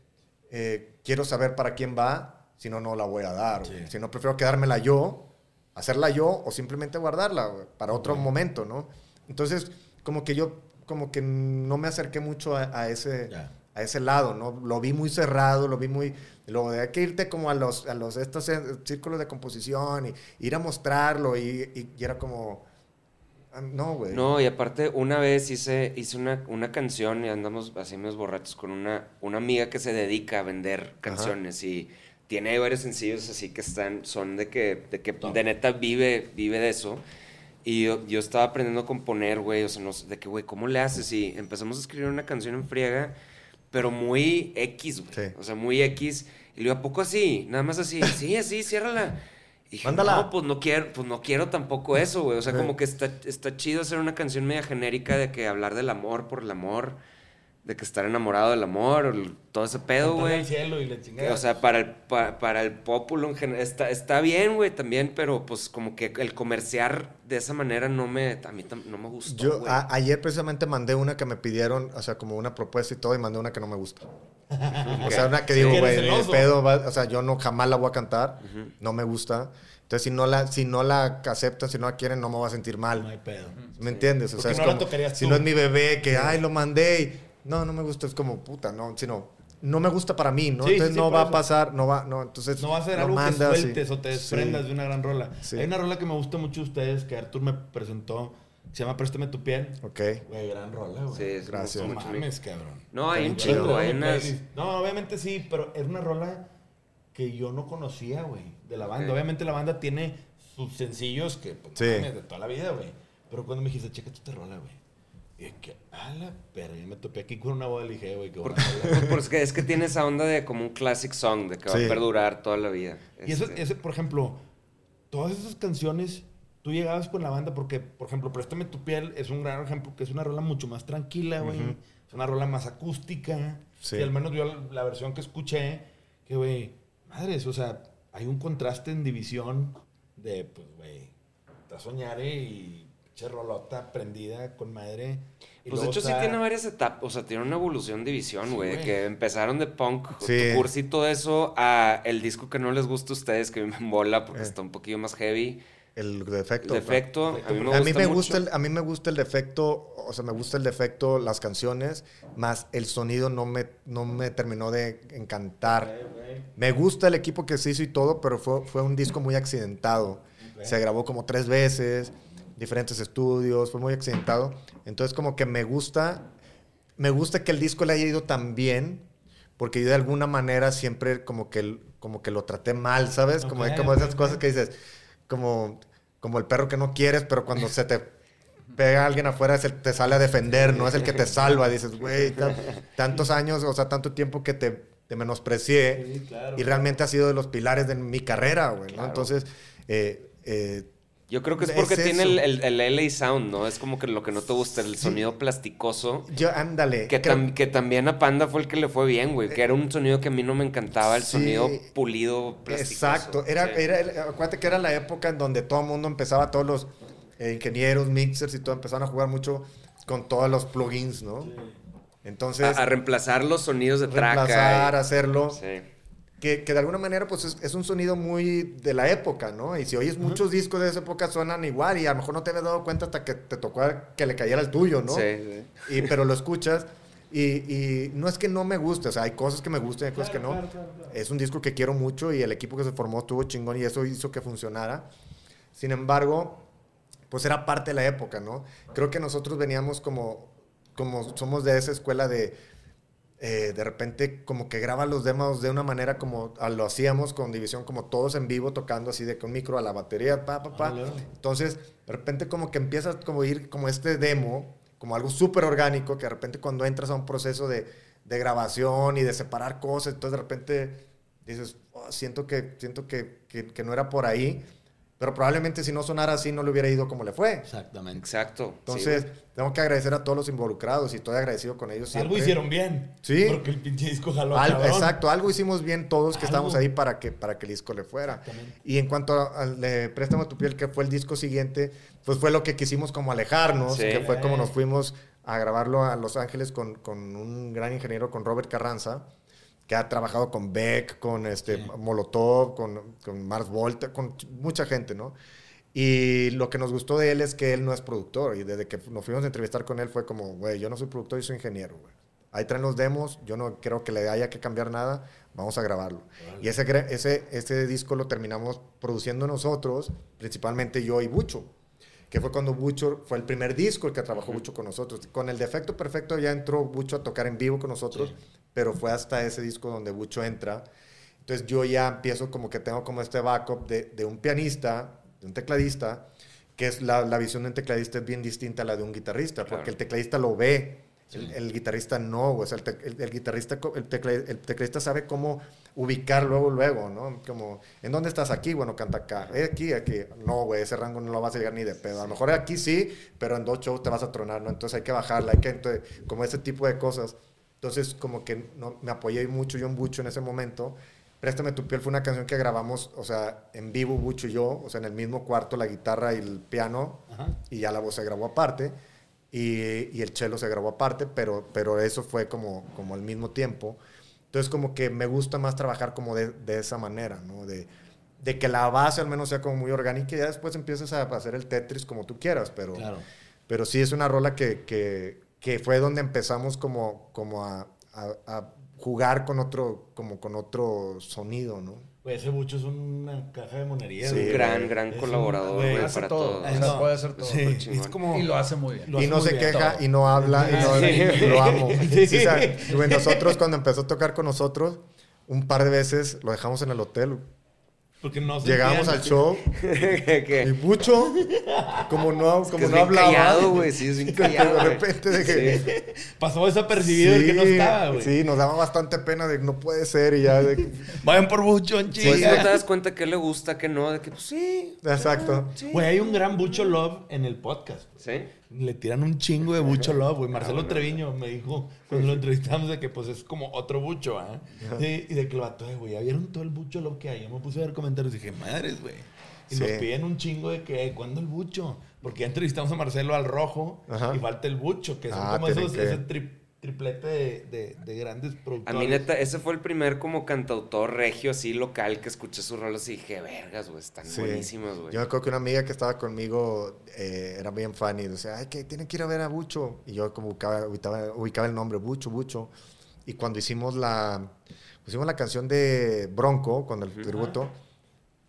eh, quiero saber para quién va, si no, no la voy a dar. güey. Si no, prefiero quedármela yo, hacerla yo o simplemente guardarla güey, para otro momento, ¿no? Entonces, como que yo, como que no me acerqué mucho a, a ese, Ya. a ese lado, ¿no? Lo vi muy cerrado, lo vi muy... Lo de hay que irte como a los, a los estos eh, círculos de composición y ir a mostrarlo y, y- y era como... ah, No, güey. No, y aparte, una vez hice, hice una, una canción y andamos así menos borrachos con una, una amiga que se dedica a vender canciones y tiene varios sencillos así que están, son de que, de que de neta vive, vive de eso. Y yo, yo estaba aprendiendo a componer, güey, o sea, no sé, de que, güey, ¿cóo le haces? Y empezamos a escribir una canción en friega, pero muy X, güey. Sí. O sea, muy X. Y le digo, ¿a poco así? Nada más así. Sí, así, ciérrala. Y dije, Mándala. no, pues no quiero, pues no quiero tampoco eso, güey. O sea, Sí. como que está, está chido hacer una canción media genérica de que hablar del amor por el amor, de que estar enamorado del amor, el- todo ese pedo, güey. al cielo y la chingada. O sea, para el, pa- para el pópulo en general, está, está bien, güey, también, pero pues como que el comerciar de esa manera no me, a mí no me gustó, Yo a- ayer precisamente mandé una que me pidieron, o sea, como una propuesta y todo, y mandé una que no me gusta. O sea, una que Sí, digo, güey, celoso. pedo, va- o sea, yo no jamás la voy a cantar, no me gusta. Entonces, si no la, si no la aceptan, si no la quieren, no me voy a sentir no mal. hay pedo. ¿Me entiendes? O sea, Porque es no la como, si no es mi bebé, que, ay, lo mandé y, no, no me gusta, es como, puta, no, sino, no me gusta para mí, ¿no? Sí, entonces sí, no va eso. a pasar, no va, no, entonces No va a ser algo mandas que sueltes o te desprendas Sí. de una gran rola. Sí. Hay una rola que me gusta mucho de ustedes, que Artur me presentó, se llama Préstame tu piel. Ok. Güey, gran rola, güey. Sí, es- Gracias. No mames, cabrón. No, hay un chido. hay unas... No, obviamente sí, pero es una rola que yo no conocía, güey, de la banda. Obviamente la banda tiene sus sencillos que, pues, Sí. mames, de toda la vida, güey. Pero cuando me dijiste, checa esta rola, güey. Y es que, a la perra, yo me topé aquí con una boda y dije, güey, qué buena porque es que tiene esa onda de como un classic song, de que va a perdurar toda la vida. Y eso, Este, ese, por ejemplo, todas esas canciones, tú llegabas con la banda porque, por ejemplo, Préstame tu piel es un gran ejemplo, que es una rola mucho más tranquila, güey. Es una rola más acústica. Sí. Que al menos yo la, la versión que escuché, que, güey, madres, o sea, hay un contraste en división de, pues, güey, está soñare y pinche rolota prendida con madre. Y Pues de hecho sí está- tiene varias etapas, o sea, tiene una evolución de visión, Sí, güey, güey. que empezaron de punk, Sí. y todo eso, a el disco que no les gusta a ustedes, que me embola porque Eh. está un poquillo más heavy, El defecto. Defecto, a mí me gusta a mí me gusta el, a mí me gusta el defecto, o sea, me gusta el defecto, las canciones, más el sonido no me, no me terminó de encantar. Me gusta el equipo que se hizo y todo, pero fue, fue un disco muy accidentado. Se grabó como tres veces, diferentes estudios, fue muy accidentado. Entonces como que me gusta, me gusta que el disco le haya ido tan bien, porque yo de alguna manera siempre como que, como que lo traté mal, ¿sabes? Como, Ok, como esas ok. cosas que dices, como, como el perro que no quieres, pero cuando se te pega alguien afuera, se te sale a defender, no es el que te salva. Dices, güey, tan- tantos años, o sea, tanto tiempo que te, te menosprecié Sí, claro, y realmente ha sido de los pilares de mi carrera, güey, ¿no? Entonces, eh, eh, Yo creo que es Es porque tiene el, el, el LA Sound, ¿no? Es como que lo que no te gusta, el sonido plasticoso. yo, ándale. Que, creo- tam- que también a Panda fue el que le fue bien, güey. Que era un sonido que a mí no me encantaba, el Sí. sonido pulido, plasticoso. Exacto. Era, Sí. era, el- acuérdate que era la época en donde todo el mundo empezaba, todos los eh, ingenieros, mixers y todo, empezaron a jugar mucho con todos los plugins, ¿no? Entonces, a, a reemplazar los sonidos de traca. reemplazar, y- hacerlo. Sí. Que, que de alguna manera, pues es, es un sonido muy de la época, ¿no? Y si oyes muchos discos de esa época, suenan igual y a lo mejor no te habías dado cuenta hasta que te tocó que le cayera el tuyo, ¿no? Sí, sí. Y, pero lo escuchas y, y no es que no me guste, o sea, hay cosas que me gustan y hay cosas que no. Es un disco que quiero mucho y el equipo que se formó estuvo chingón y eso hizo que funcionara. Sin embargo, pues era parte de la época, ¿no? Creo que nosotros veníamos como, como somos de esa escuela de, eh, de repente como que graba los demos de una manera como ah, lo hacíamos con División, como todos en vivo tocando así de con micro a la batería, pa, pa, pa. Ah. Entonces, de repente como que empiezas como a ir como este demo, como algo súper orgánico, que de repente cuando entras a un proceso de, de grabación y de separar cosas, entonces de repente dices, "Oh, siento, que, siento que, que, que no era por ahí, pero probablemente si no sonara así no le hubiera ido como le fue. Exactamente. Exacto. Entonces, sí, tengo que agradecer a todos los involucrados y estoy agradecido con ellos. Algo hicieron bien. Sí. Porque el pinche disco jaló. Al- exacto, algo hicimos bien todos que Algo. estábamos ahí para que, para que el disco le fuera. Y en cuanto al de Préstamo tu piel, que fue el disco siguiente, pues fue lo que quisimos como alejarnos, Sí. que fue como nos fuimos a grabarlo a Los Ángeles con, con un gran ingeniero, con Robert Carranza, que ha trabajado con Beck, con este, Sí. Molotov, con, con Mars Volta, con mucha gente, ¿no? Y lo que nos gustó de él es que él no es productor. Y desde que nos fuimos a entrevistar con él fue como, güey, yo no soy productor, yo soy ingeniero, güey. Ahí traen los demos, yo no creo que le haya que cambiar nada, vamos a grabarlo. Y ese, ese, ese disco lo terminamos produciendo nosotros, principalmente yo y Bucho, que fue cuando Bucho, fue el primer disco el que trabajó Bucho con nosotros. Con el Defecto Perfecto ya entró Bucho a tocar en vivo con nosotros, pero fue hasta ese disco donde Bucho entra. Entonces yo ya empiezo como que tengo como este backup de, de un pianista, de un tecladista, que es la, la visión de un tecladista es bien distinta a la de un guitarrista, porque Claro. el tecladista lo ve, el, el guitarrista no, o sea, el, te- el- el guitarrista, tecla- el tecladista sabe cómo ubicar luego, luego, ¿no? Como, ¿en dónde estás aquí? Bueno, canta acá. Eh, aquí, aquí. No, güey, ese rango no lo vas a llegar ni de pedo. A lo mejor aquí sí, pero en dos shows te vas a tronar, ¿no? Entonces hay que bajarla, hay que, entonces, como ese tipo de cosas. Entonces, como que no, me apoyé mucho yo en Bucho en ese momento. Préstame tu piel fue una canción que grabamos, o sea, en vivo Bucho y yo, o sea, en el mismo cuarto, la guitarra y el piano, Ajá. y ya la voz se grabó aparte, y, y el cello se grabó aparte, pero, pero eso fue como, como al mismo tiempo. Entonces, como que me gusta más trabajar como de, de esa manera, ¿no? De, de que la base al menos sea como muy orgánica y ya después empiezas a hacer el Tetris como tú quieras, pero... Claro. Pero sí es una rola que, que, que fue donde empezamos como, como a, a- a jugar con otro, como con otro sonido, ¿no? Güey, ese bucho es una caja de monería. Sí, un gran, gran Es colaborador, güey, para todo. todo. O sea, puede hacer todo. Sí, es como... Y lo hace muy bien. Y no se queja todo. y no habla y, no- Sí. y lo amo. Sí. Sí, o sea, nosotros cuando empezó a tocar con nosotros, un par de veces lo dejamos en el hotel. Porque no Llegamos al show que, y Bucho, como no, que como es no bien hablaba, callado, güey. Sí, es bien de callado. güey. repente de que... Sí. Pasó desapercibido el que no estaba, güey. sí, nos daba bastante pena de que no puede ser y ya de que- Vayan por bucho, en Pues no te das cuenta que le gusta, que no, de que pues sí. Exacto. sí. Güey, hay un gran bucho love en el podcast. Sí. Le tiran un chingo de bucho love, güey. Marcelo Treviño me dijo cuando lo entrevistamos de que pues es como otro bucho, ¿ah? Sí, y de que el vato, "Ay, güey, ya vieron todo el bucho love que hay. Yo me puse a ver comentarios y dije, madres, güey. Y Sí. nos piden un chingo de que, ¿cuándo el bucho? Porque ya entrevistamos a Marcelo al rojo Ajá. y falta el bucho, que son Ah, como esos, que- ese trip triplete de, de, de grandes A productores. mí, neta, ese fue el primer como cantautor regio así local que escuché sus rolas y dije, vergas, güey, están Sí. buenísimas, güey. Yo me acuerdo que una amiga que estaba conmigo eh, era bien fan y decía, ay, que tienen que ir a ver a Bucho. Y yo como ubicaba, ubicaba, ubicaba el nombre, Bucho, Bucho. Y cuando hicimos la, pusimos la canción de Bronco, con el tributo,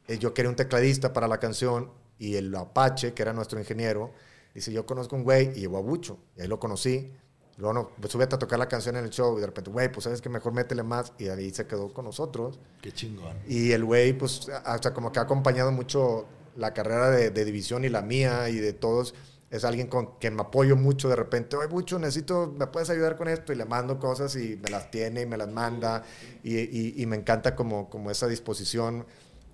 eh, yo quería un tecladista para la canción y el Apache, que era nuestro ingeniero, dice, yo conozco un güey y llevó a Bucho. Y ahí lo conocí. Luego, no, pues súbete a tocar la canción en el show y de repente, güey, pues sabes que mejor métele más. Y ahí se quedó con nosotros. Qué chingón. Y el güey, pues, hasta como que ha acompañado mucho la carrera de, de división y la mía y de todos. Es alguien con quien me apoyo mucho de repente. Oye, Bucho, necesito, ¿me puedes ayudar con esto? Y le mando cosas y me las tiene y me las manda. Y, y- y me encanta como, como esa disposición.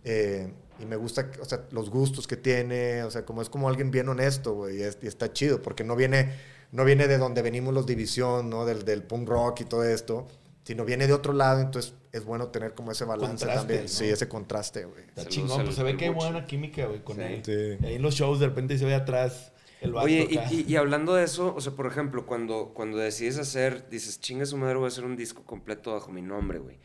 eh, y me gusta, o sea, los gustos que tiene. O sea, como es como alguien bien honesto, güey. Y, es- y está chido, porque no viene, no viene de donde venimos los división, ¿no? Del, del punk rock y todo esto. Sino viene de otro lado, entonces es bueno tener como ese balance Contraste, también. ¿no? Sí, ese contraste, güey. Está chingón, pues se ve que hay buena química, güey, con Sí. él. Sí. Ahí en los shows de repente se ve atrás el vato Oye, y, acá. y- y hablando de eso, o sea, por ejemplo, cuando, cuando decides hacer, dices, chinga su madre, voy a hacer un disco completo bajo mi nombre, güey.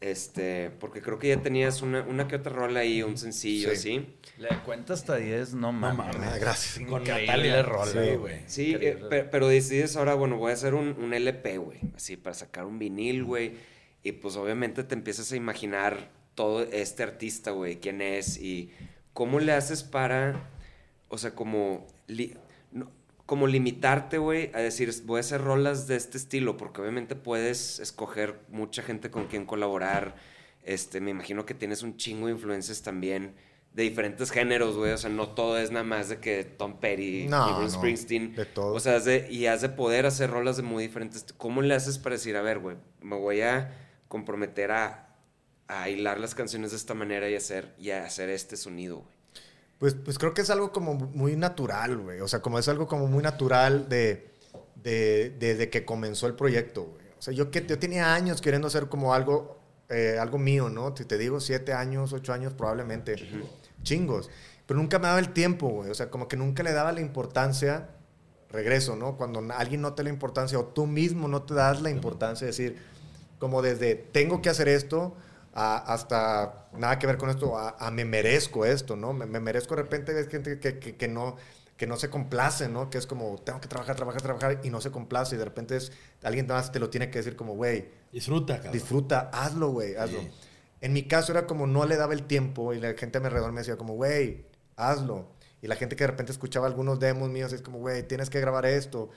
Este, porque creo que ya tenías una, una que otra rola ahí, un sencillo Sí. así. Le cuenta hasta 10, no mames. mames. Ah, gracias. Con Natalia. rola, Sí. güey. Sí, eh, Increíble. pe- pero decides ahora, bueno, voy a hacer un, un LP, güey, así, para sacar un vinil, güey. Y pues obviamente te empiezas a imaginar todo este artista, güey, quién es y cómo le haces para, o sea, como, li- no- como limitarte, güey, a decir, voy a hacer rolas de este estilo, porque obviamente puedes escoger mucha gente con quien colaborar. Este, me imagino que tienes un chingo de influencias también de diferentes géneros, güey. O sea, no todo es nada más de que Tom Petty No, y Bruce no, Springsteen. de todo. O sea, has de- y has de poder hacer rolas de muy diferentes. ¿Cómo le haces para decir, a ver, güey, me voy a comprometer a, a hilar las canciones de esta manera y hacer, y a hacer este sonido, güey? Pues, pues creo que es algo como muy natural, güey. O sea, como es algo como muy natural de, de- desde que comenzó el proyecto, güey. O sea, yo, que, yo tenía años queriendo hacer como algo, eh, algo mío, ¿no? Si te digo siete años, ocho años, probablemente. Chingos. Pero nunca me daba el tiempo, güey. O sea, como que nunca le daba la importancia. Regreso, ¿no? Cuando alguien no te da la importancia o tú mismo no te das la importancia de decir, como desde tengo que hacer esto a- hasta nada que ver con esto, a, a me merezco esto, ¿no? Me, me merezco de repente ves gente que, que- que no que no se complace, ¿no? Que es como, tengo que trabajar, trabajar, trabajar y no se complace y de repente es, alguien más te lo tiene que decir como, güey, Disfruta, cabrón. disfruta, hazlo, güey, hazlo. Sí. En mi caso era como no le daba el tiempo y la gente a mi alrededor me decía como, güey, hazlo. Y la gente que de repente escuchaba algunos demos míos es como, güey, tienes que grabar esto.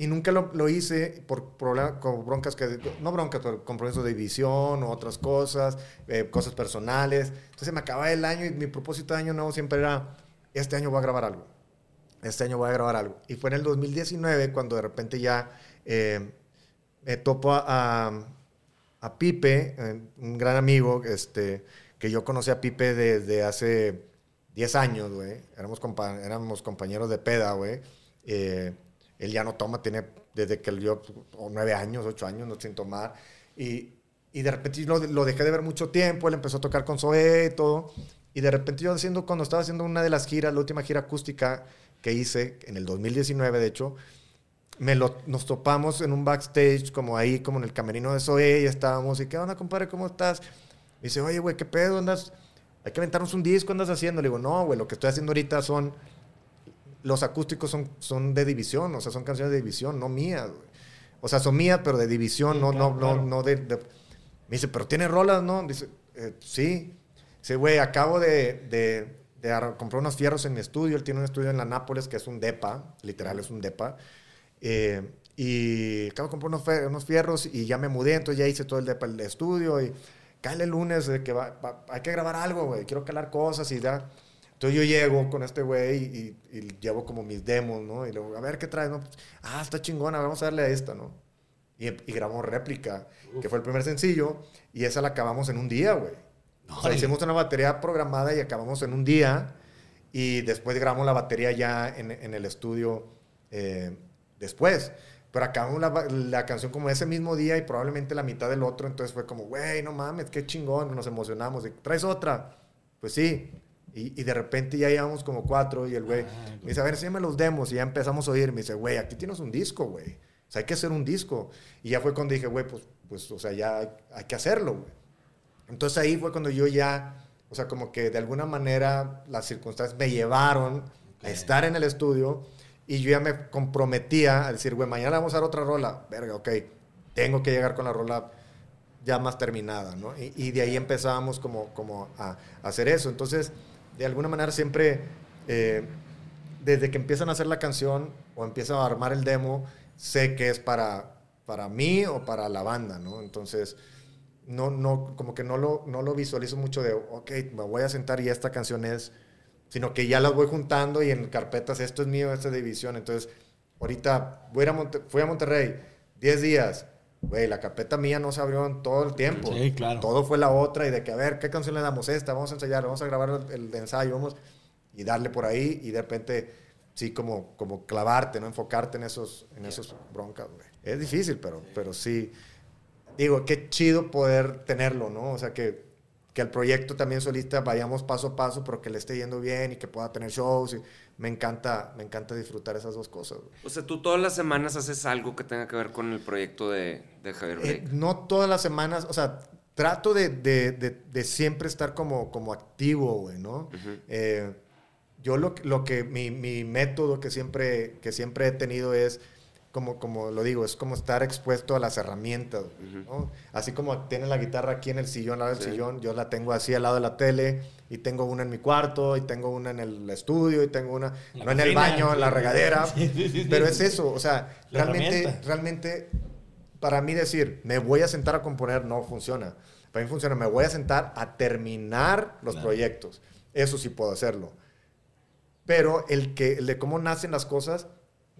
Y nunca lo, lo hice por problemas, con broncas que, no broncas, pero compromisos de división o otras cosas, eh, cosas personales. Entonces me acababa el año y mi propósito de año nuevo siempre era, este año voy a grabar algo. Este año voy a grabar algo. Y fue en el 2019 cuando de repente ya eh, me topo a, a, a Pipe, eh, un gran amigo, este, que yo conocí a Pipe desde hace 10 años, güey. Éramos, éramos compañeros de peda, güey. Él ya no toma, tiene desde que yo, o 9 años, 8 años, no sin tomar. Y, y de repente lo, lo dejé de ver mucho tiempo, él empezó a tocar con Zoé y todo. Y de repente yo haciendo, cuando estaba haciendo una de las giras, la última gira acústica que hice, en el 2019 de hecho, me lo, nos topamos en un backstage, como ahí, como en el camerino de Zoé, y estábamos, y ¿qué onda, compadre? ¿Cómo estás? Me dice, oye, güey, ¿qué pedo? ¿Andas? Hay que aventarnos un disco, ¿andas haciendo? Le digo, no, güey, lo que estoy haciendo ahorita son, los acústicos son, son de división, o sea, son canciones de división, no mías, güey. O sea, son mías, pero de división, Sí, no, claro, no, claro. no, no de, de- Me dice, pero tiene rolas, ¿no? Dice, "Eh, sí. Dice, güey, acabo de, de, de ar- comprar unos fierros en mi estudio. Él tiene un estudio en la Nápoles que es un depa, literal es un depa. Eh, y acabo de comprar unos, unos fierros y ya me mudé, entonces ya hice todo el depa, el estudio. Y cállate el lunes, que va- va- hay que grabar algo, güey. Quiero calar cosas y ya. Entonces yo llego con este güey y, y llevo como mis demos, ¿no? Y luego, a ver, ¿qué traes? No? Pues, ah, está chingona, vamos a darle a esta, ¿no? Y, y grabamos réplica, que fue el primer sencillo, y esa la acabamos en un día, güey. O sea, hicimos una batería programada y acabamos en un día, y después grabamos la batería ya en, en el estudio eh, después. Pero acabamos la, la canción como ese mismo día y probablemente la mitad del otro, entonces fue como, güey, no mames, qué chingón, nos emocionamos. Y, ¿Traes otra? Pues sí. Y, y de repente ya llevamos como cuatro y el güey me dice, a ver, enséñame los demos. Y ya empezamos a oír. Me dice, güey, aquí tienes un disco, güey. O sea, hay que hacer un disco. Y ya fue cuando dije, güey, pues, pues, o sea, ya hay, que hacerlo, güey. Entonces ahí fue cuando yo ya, o sea, como que de alguna manera las circunstancias me llevaron a estar en el estudio y yo ya me comprometía a decir, güey, mañana vamos a dar otra rola. Verga, ok, tengo que llegar con la rola ya más terminada, ¿no? Y, y de ahí empezábamos como, como a, a hacer eso. Entonces, de alguna manera siempre, eh, desde que empiezan a hacer la canción o empiezan a armar el demo, sé que es para, para mí o para la banda, ¿no? Entonces, no, no, como que no lo, no lo visualizo mucho de, ok, me voy a sentar y esta canción es, sino que ya las voy juntando y en carpetas, esto es mío, esta división. Entonces, ahorita voy fui a Monterrey, 10 días, güey, la carpeta mía no se abrió en todo el tiempo. Sí, claro. Todo fue la otra y de que, a ver, ¿qué canción le damos esta? Vamos a ensayar, vamos a grabar el, el ensayo, vamos y darle por ahí y de repente, sí, como, como clavarte, ¿no? Enfocarte en esos, en esos broncas, güey. Es difícil, pero, pero sí. Digo, qué chido poder tenerlo, ¿no? O sea, que, que el proyecto también solista vayamos paso a paso, pero que le esté yendo bien y que pueda tener shows. Y me encanta, me encanta disfrutar esas dos cosas, güey. O sea, tú todas las semanas haces algo que tenga que ver con el proyecto de, de Javier Eh, Blake. no todas las semanas, o sea, trato de, de- de- siempre estar como, como activo, güey, ¿no? Eh, yo lo, que- lo que, mi, mi método que siempre, que siempre he tenido es, como, como lo digo, es como estar expuesto a las herramientas, güey, ¿no? Así como tiene la guitarra aquí en el sillón, al lado del Sí. sillón, yo la tengo así al lado de la tele, y tengo una en mi cuarto, y tengo una en el estudio, y tengo una, la no en el baño, en la regadera, Sí, sí, sí, pero sí. es eso, o sea, La realmente, realmente para mí decir, me voy a sentar a componer, no funciona. Para mí funciona, me voy a sentar a terminar los Claro. proyectos. Eso sí puedo hacerlo. Pero el, que, el de cómo nacen las cosas,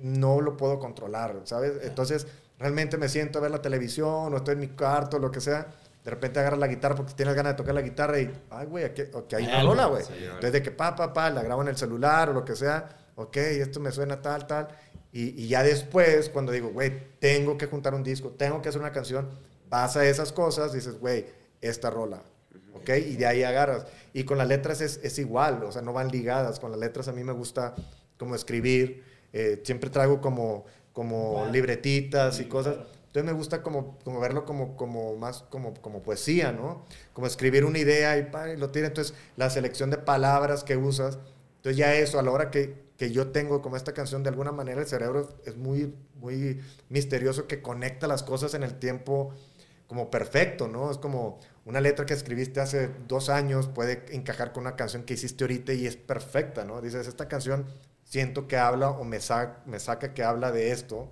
no lo puedo controlar, ¿sabes? Entonces, realmente me siento a ver la televisión o estoy en mi cuarto, lo que sea. De repente agarras la guitarra porque tienes ganas de tocar la guitarra y, ay, güey, aquí, hay una rola, güey. sí, Entonces, de que pa, pa, pa, la grabo en el celular o lo que sea, ok, esto me suena tal, tal. Y, y ya después, cuando digo, güey, tengo que juntar un disco, tengo que hacer una canción, vas a esas cosas, dices, güey, esta rola, ok, y de ahí agarras. Y con las letras es, es igual, o sea, no van ligadas. Con las letras a mí me gusta como escribir, eh, siempre traigo como, como libretitas y cosas. Entonces me gusta como, como verlo como, como más como, como poesía, ¿no? Como escribir una idea y, pa, y lo tira. Entonces la selección de palabras que usas. Entonces ya eso, a la hora que, que yo tengo como esta canción, de alguna manera el cerebro es muy, muy misterioso que conecta las cosas en el tiempo como perfecto, ¿no? Es como una letra que escribiste hace dos años puede encajar con una canción que hiciste ahorita y es perfecta, ¿no? Dices, esta canción siento que habla o me, sa- me saca que habla de esto.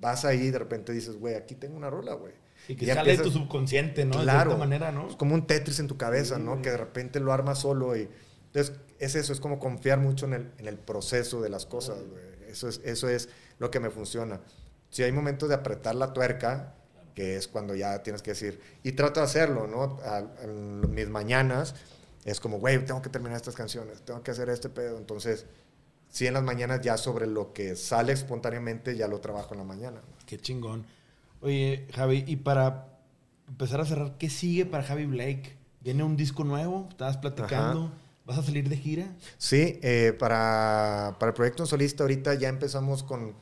Vas ahí y de repente dices, güey, aquí tengo una rola, güey. Y que ya sale de tu empiezas- subconsciente, ¿no? De Claro. cierta manera, ¿no? Es como un Tetris en tu cabeza, ¿no? Que de repente lo armas solo y... Entonces, es eso, es como confiar mucho en el, en el proceso de las cosas, güey. Eso es, eso es lo que me funciona. Si hay momentos de apretar la tuerca, que es cuando ya tienes que decir, y trato de hacerlo, ¿no? A- en mis mañanas es como, güey, tengo que terminar estas canciones, tengo que hacer este pedo. Entonces, sí en las mañanas ya sobre lo que sale espontáneamente ya lo trabajo en la mañana. Qué chingón. Oye, Javi, y para empezar a cerrar, ¿qué sigue para Javi Blake? ¿Viene un disco nuevo? ¿Estabas platicando? ¿Vas a salir de gira? Sí, eh, para, para el proyecto solista ahorita ya empezamos con,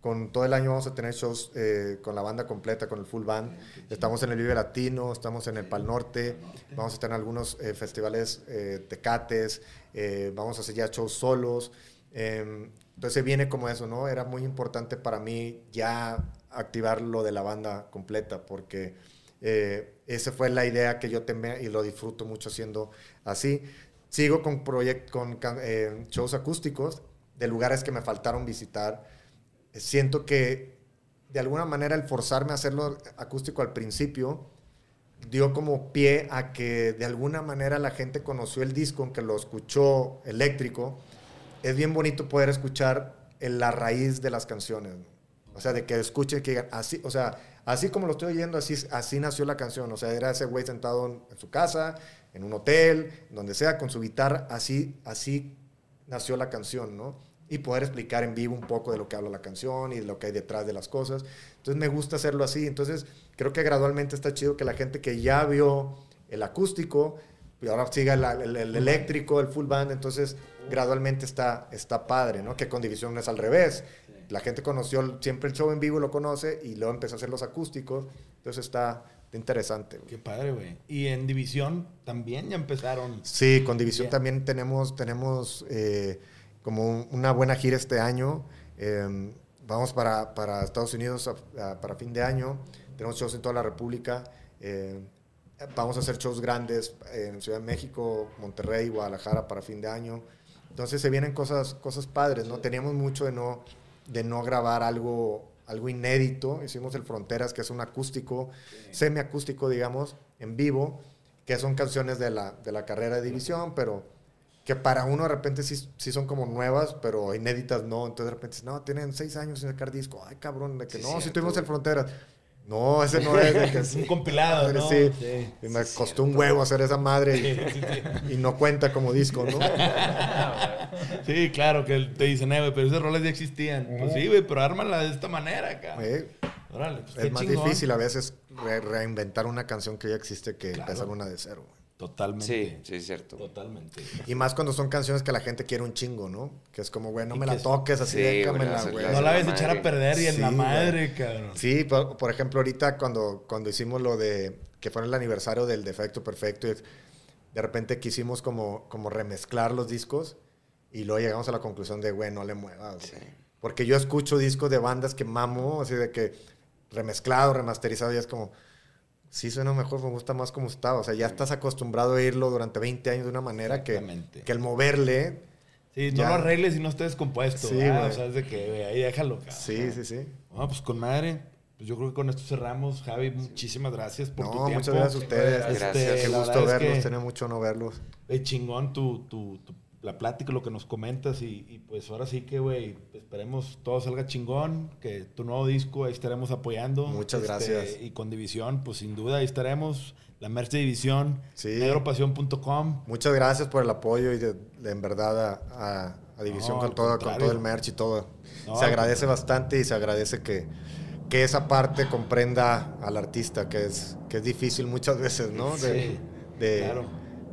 con todo el año vamos a tener shows eh, con la banda completa, con el full band. Estamos en el Vive Latino, estamos en el Pal Norte, vamos a tener algunos eh, festivales eh, tecates, eh, vamos a hacer ya shows solos. Eh, entonces viene como eso, ¿no? Era muy importante para mí ya activar lo de la banda completa porque eh, esa fue la idea que yo tenía y lo disfruto mucho haciendo así. Sigo con, proyect, con eh, shows acústicos de lugares que me faltaron visitar. Siento que de alguna manera el forzarme a hacerlo acústico al principio dio como pie a que de alguna manera la gente conoció el disco, aunque lo escuchó eléctrico. Es bien bonito poder escuchar en la raíz de las canciones. O sea, de que escuchen que digan, así, o sea, así como lo estoy oyendo, así, así nació la canción. O sea, era ese güey sentado en, en su casa, en un hotel, donde sea, con su guitarra, así, así nació la canción, ¿no? Y poder explicar en vivo un poco de lo que habla la canción y de lo que hay detrás de las cosas. Entonces me gusta hacerlo así. Entonces creo que gradualmente está chido que la gente que ya vio el acústico y ahora sigue el, el- el eléctrico, el full band, entonces gradualmente está, está padre, ¿no? Que con División es al revés. La gente conoció siempre el show en vivo, lo conoce, y luego empezó a hacer los acústicos, entonces está, interesante. güey. Qué padre, güey. Y en división también ya empezaron. Sí, con División Bien. también tenemos, tenemos eh, como un- una buena gira este año. Eh, vamos para, para Estados Unidos a- a- para fin de año. Tenemos shows en toda la República. Eh, vamos a hacer shows grandes en Ciudad de México, Monterrey, Guadalajara para fin de año. Entonces se vienen cosas, cosas padres, ¿no? Teníamos mucho de no, de no grabar algo, algo inédito. Hicimos el Fronteras, que es un acústico, semiacústico, digamos, en vivo, que son canciones de la, de la carrera de división, pero que para uno de repente sí, sí son como nuevas, pero inéditas no. Entonces de repente, no, tienen seis años sin sacar disco. Ay, cabrón, de que Sí, no, si tuvimos el. Fronteras. No, ese no es. de que Es un compilado, ¿no? Sí. Sí. Y me costó un huevo hacer esa madre y, y no cuenta como disco, ¿no? Sí, claro, que te dicen, eh, güey, pero esas rolas ya existían. Pues sí, güey, pero ármala de esta manera. Eh, Órale, pues es más chingón. difícil a veces re- reinventar una canción que ya existe que Claro. empezar una de cero. Totalmente. Sí, sí, es cierto. Totalmente. Y más cuando son canciones que la gente quiere un chingo, ¿no? Que es como, güey, no me la es- toques así, Sí, déjamela, la- güey. No la ves echar a perder y en Sí, la madre, cabrón. Sí, por, por ejemplo, ahorita cuando, cuando hicimos lo de, que fue el aniversario del Defecto Perfecto, y de repente quisimos como, como remezclar los discos y luego llegamos a la conclusión de, güey, no le muevas. Sí. Porque yo escucho discos de bandas que mamo, así de que remezclado, remasterizado, y es como, sí suena mejor, me gusta más como estaba. O sea, ya estás acostumbrado a oírlo durante 20 años de una manera que, que el moverle, Sí, no Ya. lo arregles y no esté descompuesto. Sí. O sea, es de que, ahí déjalo, cabrón. sí, sí, sí. No, pues con madre. Pues yo creo que con esto cerramos. Javi, muchísimas gracias por tu No, tiempo. muchas gracias a ustedes. Gracias. Qué gusto verdad es verlos, que- tenía mucho no verlos. Eh, chingón tu, tu, tu- la plática, lo que nos comentas y, y pues ahora sí que, güey, esperemos todo salga chingón, que tu nuevo disco ahí estaremos apoyando. Este, Muchas gracias. Y con División, pues sin duda ahí estaremos. La merch de División, Sí. negropasión.com. Muchas gracias por el apoyo y de, de en verdad a, a- a División No, con, todo, con todo el merch y todo. No, se agradece bastante y se agradece que, que esa parte comprenda al artista, que es, que es difícil muchas veces, ¿no? De, Sí, de- claro.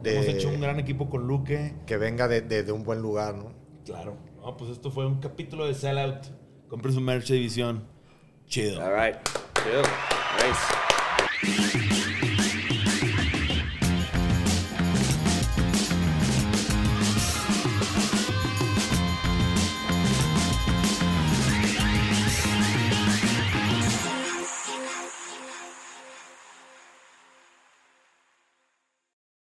De- Hemos hecho un gran equipo con Luque. Que venga de, de- de un buen lugar, ¿no? Claro. No, pues esto fue un capítulo de Sellout. Compren su merch de División. Chido. All right. Chill. Nice.